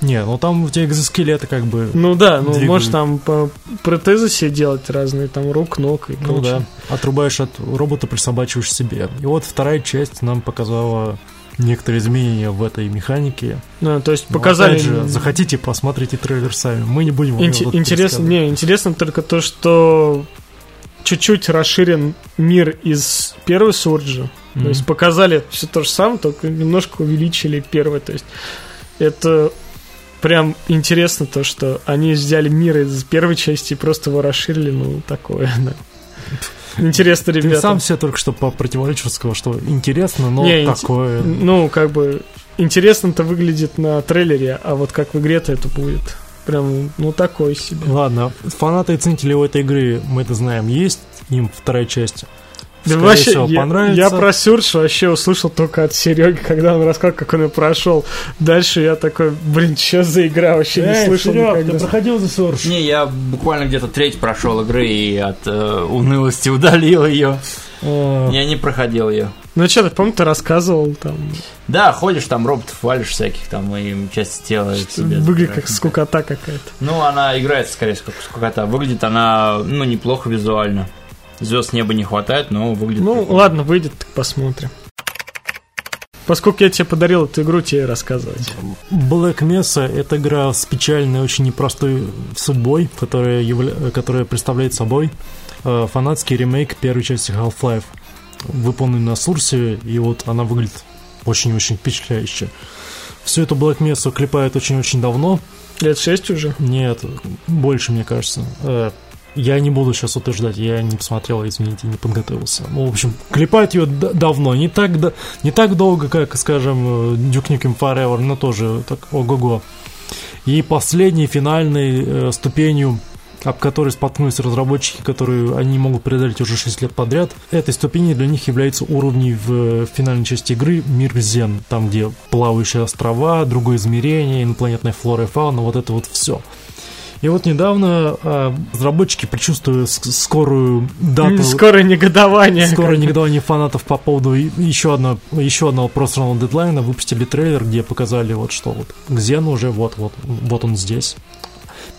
Не, ну там у тебя экзоскелеты как бы... Ну да, ну Двигают. можешь там по- протезы себе делать разные, там рук, ног и Ну да, прочее. отрубаешь от робота, присобачиваешь себе. И вот вторая часть нам показала некоторые изменения в этой механике. Ну, то есть Но показали... опять же, захотите, посмотрите трейлер сами. Мы не будем Инте- интересно, не, интересно только то, что чуть-чуть расширен мир из первой Сурджи. То Мгм. есть показали все то же самое, только немножко увеличили первое. То есть это прям интересно то, что они взяли мир из первой части и просто его расширили, ну, такое, да. Интересно, Ты ребята. сам все только что по противоречию сказал, что интересно, но Не, такое... Ну, как бы, интересно-то выглядит на трейлере, а вот как в игре-то это будет. Прям, ну, такой себе. Ладно, фанаты и ценители у этой игры, мы это знаем, есть им вторая часть. Да вообще, всего, я, понравится. я про Сюрж вообще услышал только от Сереги, когда он рассказал, как он ее прошел. Дальше я такой, блин, что за игра, вообще не слышал никогда. проходил за Surge? Не, я буквально где-то треть прошел игры и от э, унылости удалил ее. Я не проходил ее. Ну что, ты помню, ты рассказывал, там, Да, ходишь там, роботов валишь всяких там, и им части тела себе выглядит как скукота какая-то. Ну, она играет скорее как скукота. Выглядит она, ну, неплохо визуально. Звезд неба не хватает, но выглядит... Ну, прикольно. ладно, выйдет, так посмотрим. Поскольку я тебе подарил эту игру, тебе рассказывать. Black Mesa — это игра с печальной, очень непростой судьбой, которая, явля- которая представляет собой э, фанатский ремейк первой части Half-Life, выполненный на Сурсе, и вот она выглядит очень-очень впечатляюще. Всю эту Black Mesa клепают очень-очень давно. Лет шесть уже. Нет, больше, мне кажется. Э, Я не буду сейчас утверждать, я не посмотрел, извините, не подготовился. Ну, в общем, клепают ее давно, не так, да- не так долго, как, скажем, э, Duke Nukem Forever, но тоже так ого-го. И последней финальной э, ступенью об которой споткнулись разработчики, которые они могут преодолеть уже 6 лет подряд. Этой ступенью для них является уровни в финальной части игры «Мир Зен», там, где плавающие острова, другое измерение, инопланетная флора и фауна, вот это вот все. И вот недавно э, разработчики, предчувствуя скорую дату... Скорое негодование. Скорое негодование фанатов по поводу еще, одно, еще одного просранного дедлайна, выпустили трейлер, где показали вот что вот Кзен уже вот, вот, вот он здесь.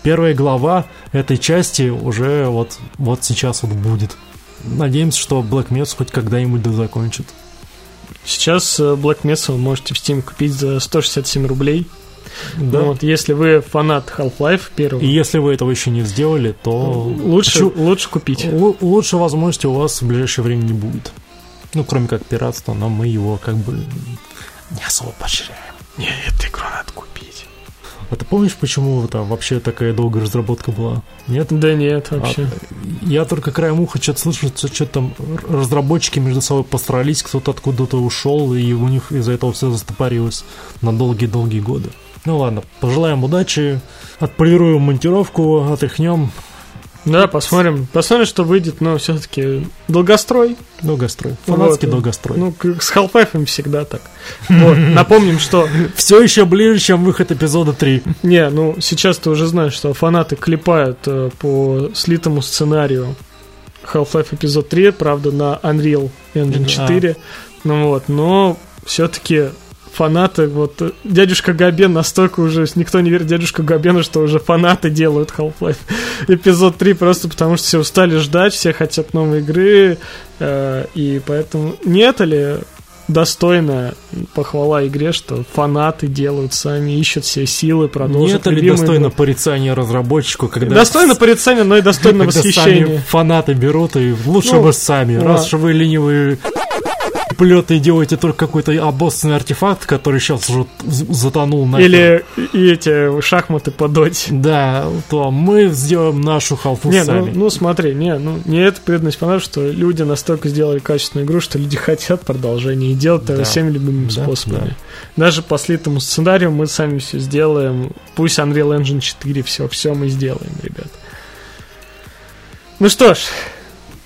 Первая глава этой части уже вот, вот сейчас вот будет. Надеемся, что Black Mesa хоть когда-нибудь да закончит. Сейчас э, Black Mesa вы можете в Steam купить за 167 рублей. Да. Вот, если вы фанат Half-Life первого. И если вы этого еще не сделали, то лучше, Чу... лучше купить. Л- лучше возможности у вас в ближайшее время не будет. Ну, кроме как пиратства, но мы его как бы не особо поощряем. Не, эту игру надо купить. А ты помнишь, почему там вообще такая долгая разработка была? Нет? Да нет, вообще. А, я только краем уха что-то слышу, что там разработчики между собой постарались, кто-то откуда-то ушел, и у них из-за этого все застопорилось на долгие-долгие годы. Ну ладно, пожелаем удачи, отполируем монтировку, отряхнем. Да, посмотрим. Посмотрим, что выйдет, но все-таки долгострой. Долгострой. Фанатский вот. долгострой. Ну, с Half-Life всегда так. Вот, напомним, что... Все еще ближе, чем выход эпизода 3. Не, ну, сейчас ты уже знаешь, что фанаты клепают э, по слитому сценарию Half-Life эпизод 3, правда, на Unreal Engine 4. А. Ну вот, но все-таки фанаты, вот дядюшка Габен настолько уже, никто не верит дядюшка Габену, что уже фанаты делают Half-Life эпизод 3, просто потому что все устали ждать, все хотят новой игры, э, и поэтому не это ли достойная похвала игре, что фанаты делают сами, ищут все силы, продолжат. Нет ли достойно игру. порицания разработчику, когда... Достойно порицания, но и достойно восхищения. фанаты берут и лучше ну, бы сами, раз что вы ленивые плеты делаете только какой-то обоссанный артефакт, который сейчас уже затонул на. Или и эти шахматы по доте. Да, то мы сделаем нашу халфу не, ну, сами. Ну, ну смотри, не, ну не это преданность понравилась, что люди настолько сделали качественную игру, что люди хотят продолжения и делать да. это всеми любыми да, способами. Да. Даже по слитому сценарию мы сами все сделаем. Пусть Unreal Engine 4, все, все мы сделаем, ребят. Ну что ж,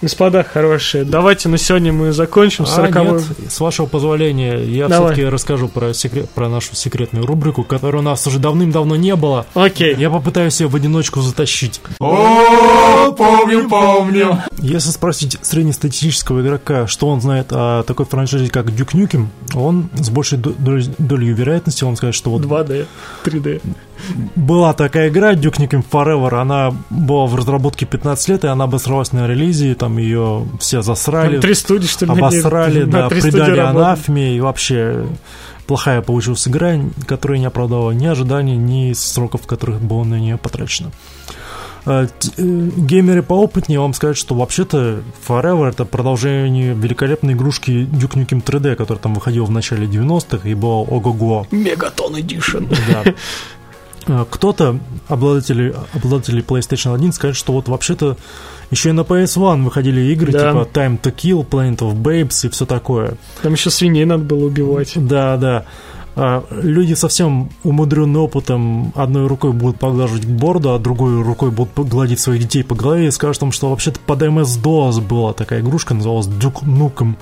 Господа хорошие, давайте на сегодня мы закончим. А, нет, с вашего позволения, я все-таки расскажу про, секрет, про нашу секретную рубрику, которой у нас уже давным-давно не было. Окей. Я попытаюсь ее в одиночку затащить. О, помню, помню. Если спросить среднестатистического игрока, что он знает о такой франшизе, как Duke Nukem, он с большей долей вероятности, он скажет, что вот... 2D, 3D. Была такая игра Duke Nukem Forever, она была в разработке 15 лет, и она обосралась на релизе, там ее все засрали. Там три студии, что ли? Обосрали, да, придали анафме, и вообще плохая получилась игра, которая не оправдала ни ожиданий, ни сроков, которых было на нее потрачено. А, э, геймеры поопытнее вам скажут, что вообще-то Forever это продолжение великолепной игрушки Duke Nukem 3D, которая там выходила в начале 90-х и была ого-го. Мегатон Edition. Да. А, кто-то, обладатели, обладатели PlayStation 1, скажет, что вот вообще-то еще и на PS1 выходили игры да. типа Time to Kill, Planet of Babes и все такое. Там еще свиней надо было убивать. Да, да. А люди совсем умудренные опытом одной рукой будут поглаживать борду, а другой рукой будут гладить своих детей по голове и скажут им, что вообще-то под MS-DOS была такая игрушка, называлась Duke Nukem.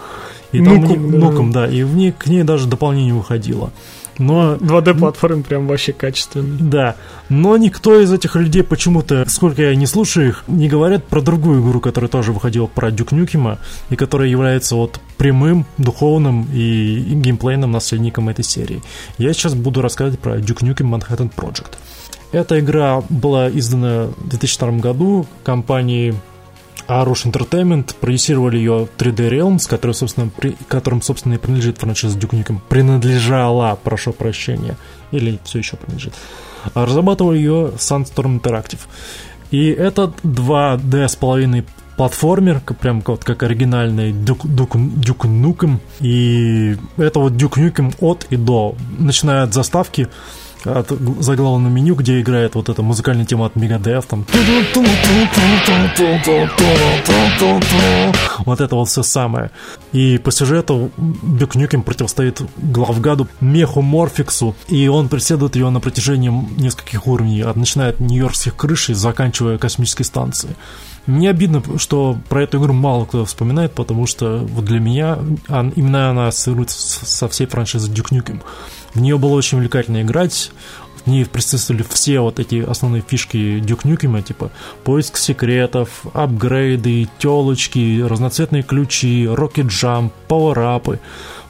И там Нуком, да. Нуком, да, и в ней, к ней даже дополнение выходило. Но... 2D-платформы прям вообще качественные. Да. Но никто из этих людей почему-то, сколько я не слушаю их, не говорят про другую игру, которая тоже выходила про Дюк Нюкема, и которая является вот прямым, духовным и, геймплейным наследником этой серии. Я сейчас буду рассказывать про Duke Nukem Manhattan Project. Эта игра была издана в 2002 году компанией а Rush Entertainment продюсировали ее 3D Realms, который, собственно, при, которым, собственно, и принадлежит франшиза Duke Nukem. Принадлежала, прошу прощения. Или все еще принадлежит. А разрабатывал ее Sandstorm Interactive. И это 2D с половиной платформер, прям вот как оригинальный Duke, Duke. И это вот Duke Nukem от и до. Начиная от заставки, от заглавного меню, где играет вот эта музыкальная тема от Megadeth, там вот это вот все самое. И по сюжету Бюк противостоит главгаду Меху Морфиксу, и он преследует ее на протяжении нескольких уровней, от начиная от нью-йоркских крыш и заканчивая космической станцией. Мне обидно, что про эту игру мало кто вспоминает, потому что вот для меня именно она ассоциируется со всей франшизой Duke Nukem. В нее было очень увлекательно играть, в ней присутствовали все вот эти основные фишки Nukem, типа поиск секретов, апгрейды, телочки, разноцветные ключи, Jump, пауэрапы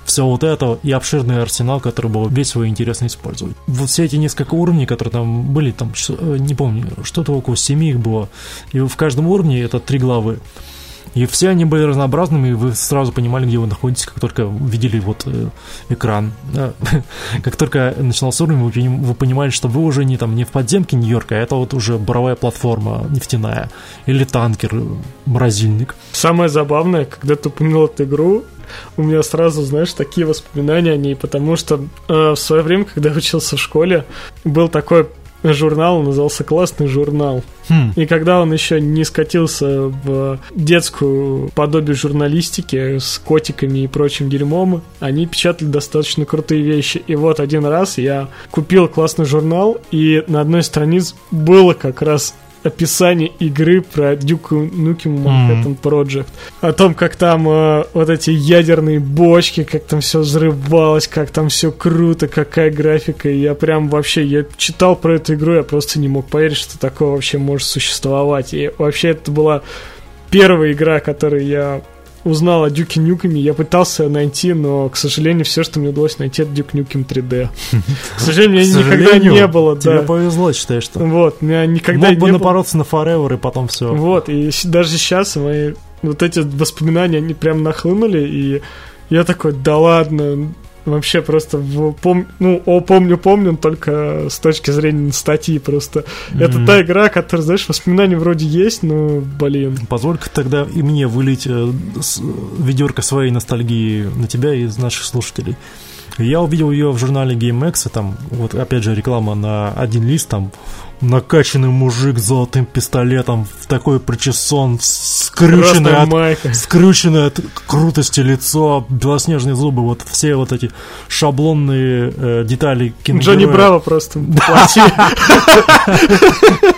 все вот это и обширный арсенал, который был весь свой интересно использовать. Вот все эти несколько уровней, которые там были, там, э, не помню, что-то около семи их было, и в каждом уровне это три главы. И все они были разнообразными, и вы сразу понимали, где вы находитесь, как только видели вот э, экран. как только начинался уровень, вы, вы понимали, что вы уже не там не в подземке Нью-Йорка, а это вот уже буровая платформа нефтяная или танкер, э, морозильник. Самое забавное, когда ты упомянул эту игру, у меня сразу, знаешь, такие воспоминания о ней, потому что э, в свое время, когда учился в школе, был такой журнал, назывался «Классный журнал». Хм. И когда он еще не скатился в детскую подобие журналистики с котиками и прочим дерьмом, они печатали достаточно крутые вещи. И вот один раз я купил классный журнал, и на одной из страниц было как раз описание игры про Duke Nukem Manhattan mm. Project. О том, как там э, вот эти ядерные бочки, как там все взрывалось, как там все круто, какая графика. И я прям вообще, я читал про эту игру, я просто не мог поверить, что такое вообще может существовать. И вообще это была первая игра, которую я узнал о Дюке Нюками, я пытался найти, но, к сожалению, все, что мне удалось найти, это Дюк Нюкем 3D. К сожалению, меня никогда не было. Тебе повезло, считаешь, что? Вот, меня никогда не было. Мог бы напороться на Forever, и потом все. Вот, и даже сейчас мои вот эти воспоминания, они прям нахлынули, и я такой, да ладно, вообще просто в, пом, ну, о, помню, помню, только с точки зрения статьи просто. Mm-hmm. Это та игра, которая, знаешь, воспоминания вроде есть, но, блин. Позволь-ка тогда и мне вылить э, ведерко своей ностальгии на тебя и из наших слушателей. Я увидел ее в журнале GameX, там, вот опять же, реклама на один лист, там, накачанный мужик с золотым пистолетом, в такой причесон, скрюченный от, скрюченное от крутости лицо, белоснежные зубы, вот все вот эти шаблонные э, детали киногероя. Джонни Браво просто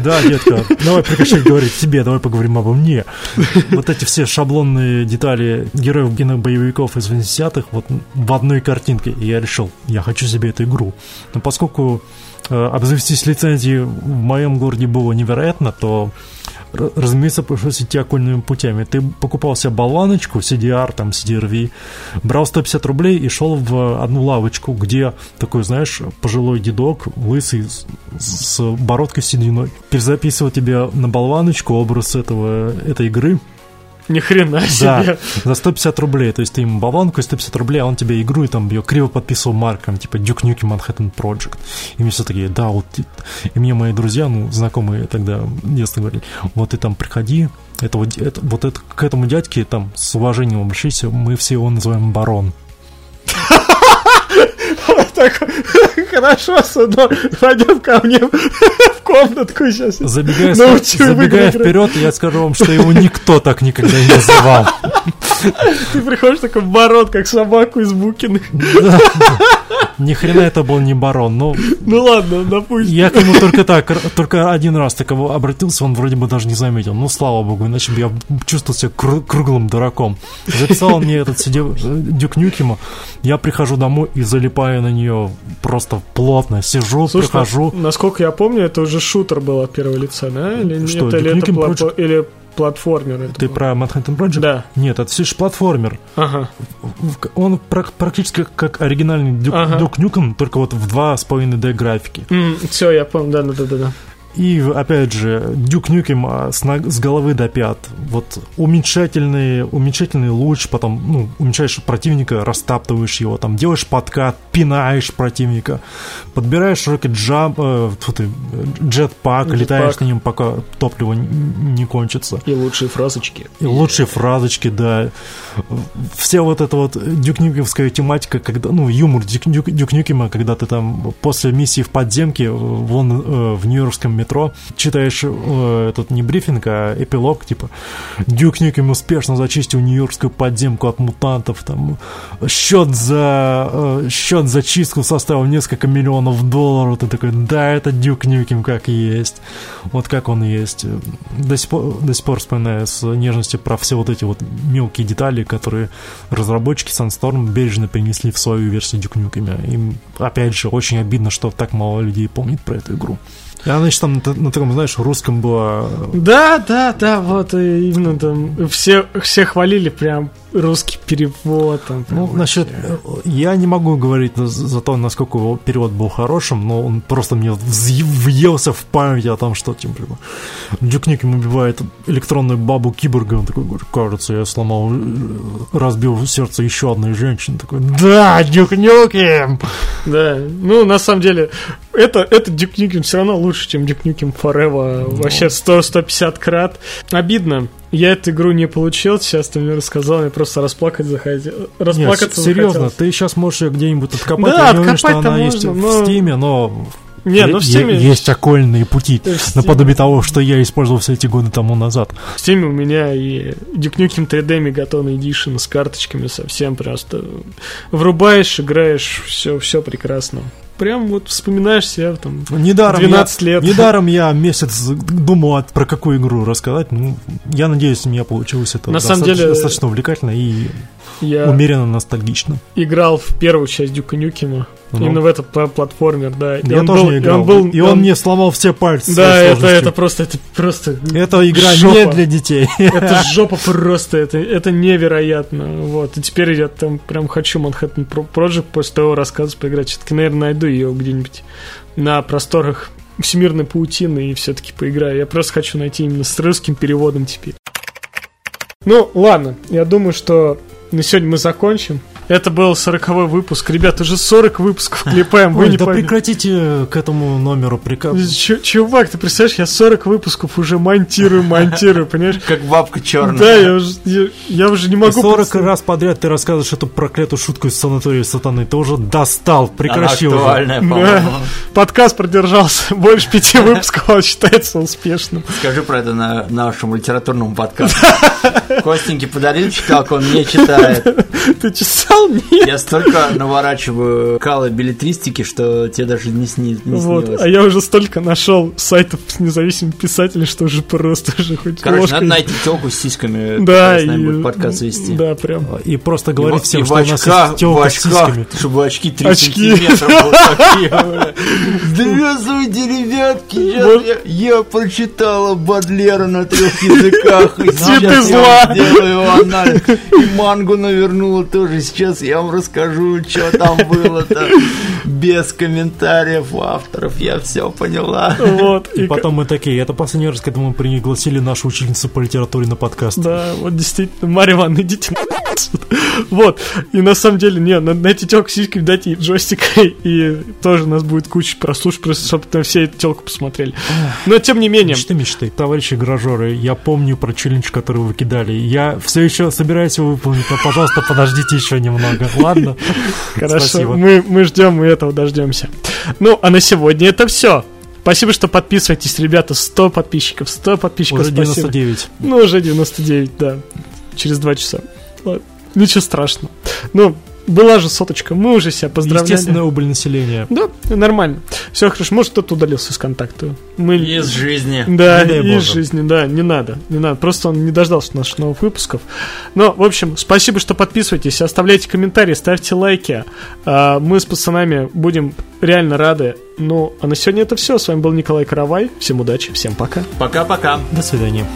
Да, детка, давай прекращай говорить тебе, давай поговорим обо мне. Вот эти все шаблонные детали героев кинобоевиков из 80-х вот в одной картинке. И я решил, я хочу себе эту игру. Но поскольку Э, обзавестись лицензией в моем городе было невероятно, то разумеется, пришлось идти окольными путями. Ты покупал себе болваночку, CDR, там, CDRV, брал 150 рублей и шел в одну лавочку, где такой, знаешь, пожилой дедок, лысый, с, бородкой сединой, перезаписывал тебе на болваночку образ этого, этой игры, ни хрена себе. Да, за 150 рублей. То есть ты ему болванку и 150 рублей, а он тебе игру и там ее криво подписывал марком, типа Duke Nukem Manhattan Project. И мне все такие, да, вот. И мне мои друзья, ну, знакомые тогда детство говорили, вот ты там приходи, это вот, это, вот это, к этому дядьке там с уважением обращайся, мы все его называем барон. Хорошо, сынок, пойдем ко мне в комнатку сейчас. Забегая, забегая вперед, я скажу вам, что его никто так никогда не называл. Ты приходишь такой барон, как собаку из Букиных. Ни хрена это был не барон, но... Ну ладно, допустим. Я к нему только так, только один раз таково обратился, он вроде бы даже не заметил. Ну, слава богу, иначе бы я чувствовал себя круглым дураком. Записал мне этот сидел, Дюк Нюкема, я прихожу домой и залипаю на нее просто плотно. Сижу, Слушай, прихожу. Насколько я помню, это уже шутер был от первого лица, да? Или Что, нет? Или это плато... или платформер. Ты был. про Manhattan Project? Да. Нет, это все же платформер. Ага. Он практически как оригинальный Дюк, ага. Дюк Нюком, только вот в 2,5D графики. Mm, все, я помню, да, да, да, да. И, опять же, Дюк Нюкем а, с, ног- с головы до пят. Вот уменьшательный, уменьшательный луч, потом ну, уменьшаешь противника, растаптываешь его, там делаешь подкат, пинаешь противника, подбираешь rocket jump, э, ты, jetpack, летаешь на нем, пока топливо не кончится. И лучшие фразочки. И лучшие фразочки, да. Вся вот эта вот дюкнюкемская тематика, когда, ну, юмор Дюк, Дюк- Duke Nukem а, когда ты там после миссии в подземке, вон э, в нью-йоркском метро, читаешь э, этот не брифинг, а эпилог, типа, Duke Nukem успешно зачистил нью-йоркскую подземку от мутантов, там, счет за, э, счет за чистку составил несколько миллионов долларов, ты такой, да, это Дюк Нюкем как есть. Вот как он есть. До сих пор, до сих пор вспоминаю с нежностью про все вот эти вот мелкие детали, которые разработчики Sunstorm бережно принесли в свою версию Duke Nukem. Им, опять же, очень обидно, что так мало людей помнит про эту игру. И она еще там на, на таком, знаешь, русском была... Да, да, да, вот и именно там все, все хвалили прям русский перевод. Там, прям Ну, насчет... вообще. Я не могу говорить за- за то, насколько его перевод был хорошим, но он просто мне въелся в память о том, что, типа, Дюк Нюкем убивает электронную бабу киборга, он такой говорит, кажется, я сломал, э, разбил сердце еще одной женщины. Такой, да, Дюк Нюкем! Да, ну на самом деле это, это Duke Nukem все равно лучше, чем Duke Nukem Forever. Ну. Вообще 100-150 крат. Обидно. Я эту игру не получил, сейчас ты мне рассказал, я просто расплакать захотел. Нет, Расплакаться серьезно, захотелось. ты сейчас можешь ее где-нибудь откопать, Да, я не уверен, что она есть можно, в но- Стиме, но... Не, ну в Steam, Есть окольные пути, в Steam- наподобие того, что я использовал все эти годы тому назад. в Steam у меня и Duke Nukem 3D Megaton Edition с карточками совсем просто. Врубаешь, играешь, все, все прекрасно. Прям вот вспоминаешь себя там Недаром 12 я, лет. Недаром я месяц думал, от- про какую игру рассказать. Ну, я надеюсь, у меня получилось это На самом деле- достаточно увлекательно и Я умеренно ностальгично. играл в первую часть Дюка Нюкема. Ну. Именно в этот пла- платформер, да. И я он тоже был- не и играл. он был- и он, мне сломал все пальцы. Да, это, это просто, это просто... Эта игра жопа. не для детей. Это жопа просто, это, это невероятно. Вот. И теперь я там прям хочу Pro- Project после того рассказа поиграть. Все-таки, наверное, найду ее где-нибудь на просторах всемирной паутины и все-таки поиграю. Я просто хочу найти именно с русским переводом теперь. Ну, ладно, я думаю, что на сегодня мы закончим. Это был 40 выпуск. Ребят, уже 40 выпусков клепаем, вы Ой, не да поверите. прекратите к этому номеру приказ. Ч- чувак, ты представляешь, я 40 выпусков уже монтирую, монтирую, понимаешь? Как бабка черная. Да, я уже, я, я уже не могу... 40 представить. раз подряд ты рассказываешь эту проклятую шутку из санатория сатаны. Ты уже достал, Она прекращи уже. актуальная, Да. по-моему. Подкаст продержался больше пяти выпусков, он считается успешным. Скажи про это на нашему литературному подкасту. Костеньки подарил читалку, он не читает. Ты читал? Нет. Я столько наворачиваю калы билетристики, что тебе даже не, сни, не Вот, снилось. а я уже столько нашел сайтов с независимыми писателями, что уже просто уже хоть Короче, ложкой. надо найти телку с сисками, Да, которая с нами и- будет подкаст вести. Да, прям. И просто говорить в- всем, и что в у нас очках, есть телка в с сиськами. чтобы очки 3 Очки. сантиметра были такие, бля. Здравствуйте, ребятки, я, прочитала Бадлера на трех языках, и Цветы зла. вам сделаю анализ. И мангу навернула тоже, сейчас я вам расскажу, что там было-то. Без комментариев авторов, я все поняла. Вот. И и потом мы такие, это последний раз, когда мы пригласили нашу учительницу по литературе на подкаст. Да, вот действительно, Марья Ивановна, идите. Вот, и на самом деле, не, надо найти телку сиськи, дать ей джойстик, и тоже у нас будет куча прослушек, просто чтобы там все эту телку посмотрели. Но тем не менее, Мечты, мечты. Товарищи гражеры, я помню про челлендж, который вы кидали. Я все еще собираюсь его выполнить, но, пожалуйста, подождите еще немного. Ладно? хорошо, Спасибо. мы, мы ждем, мы этого дождемся. Ну, а на сегодня это все. Спасибо, что подписываетесь, ребята. 100 подписчиков, 100 подписчиков. Уже спасибо. 99. Ну, уже 99, да. Через 2 часа. Ладно. Ничего страшного. Ну, была же соточка, мы уже себя поздравляли. Естественная убыль населения. Да, нормально. Все хорошо. Может, кто-то удалился из контакта. Мы... Из жизни. Да, Не из боже. жизни, да, не надо, не надо. Просто он не дождался наших новых выпусков. Но, в общем, спасибо, что подписываетесь, оставляйте комментарии, ставьте лайки. А, Мы с пацанами будем реально рады. Ну, а на сегодня это все. С вами был Николай Каравай. Всем удачи, всем пока. Пока-пока. До свидания.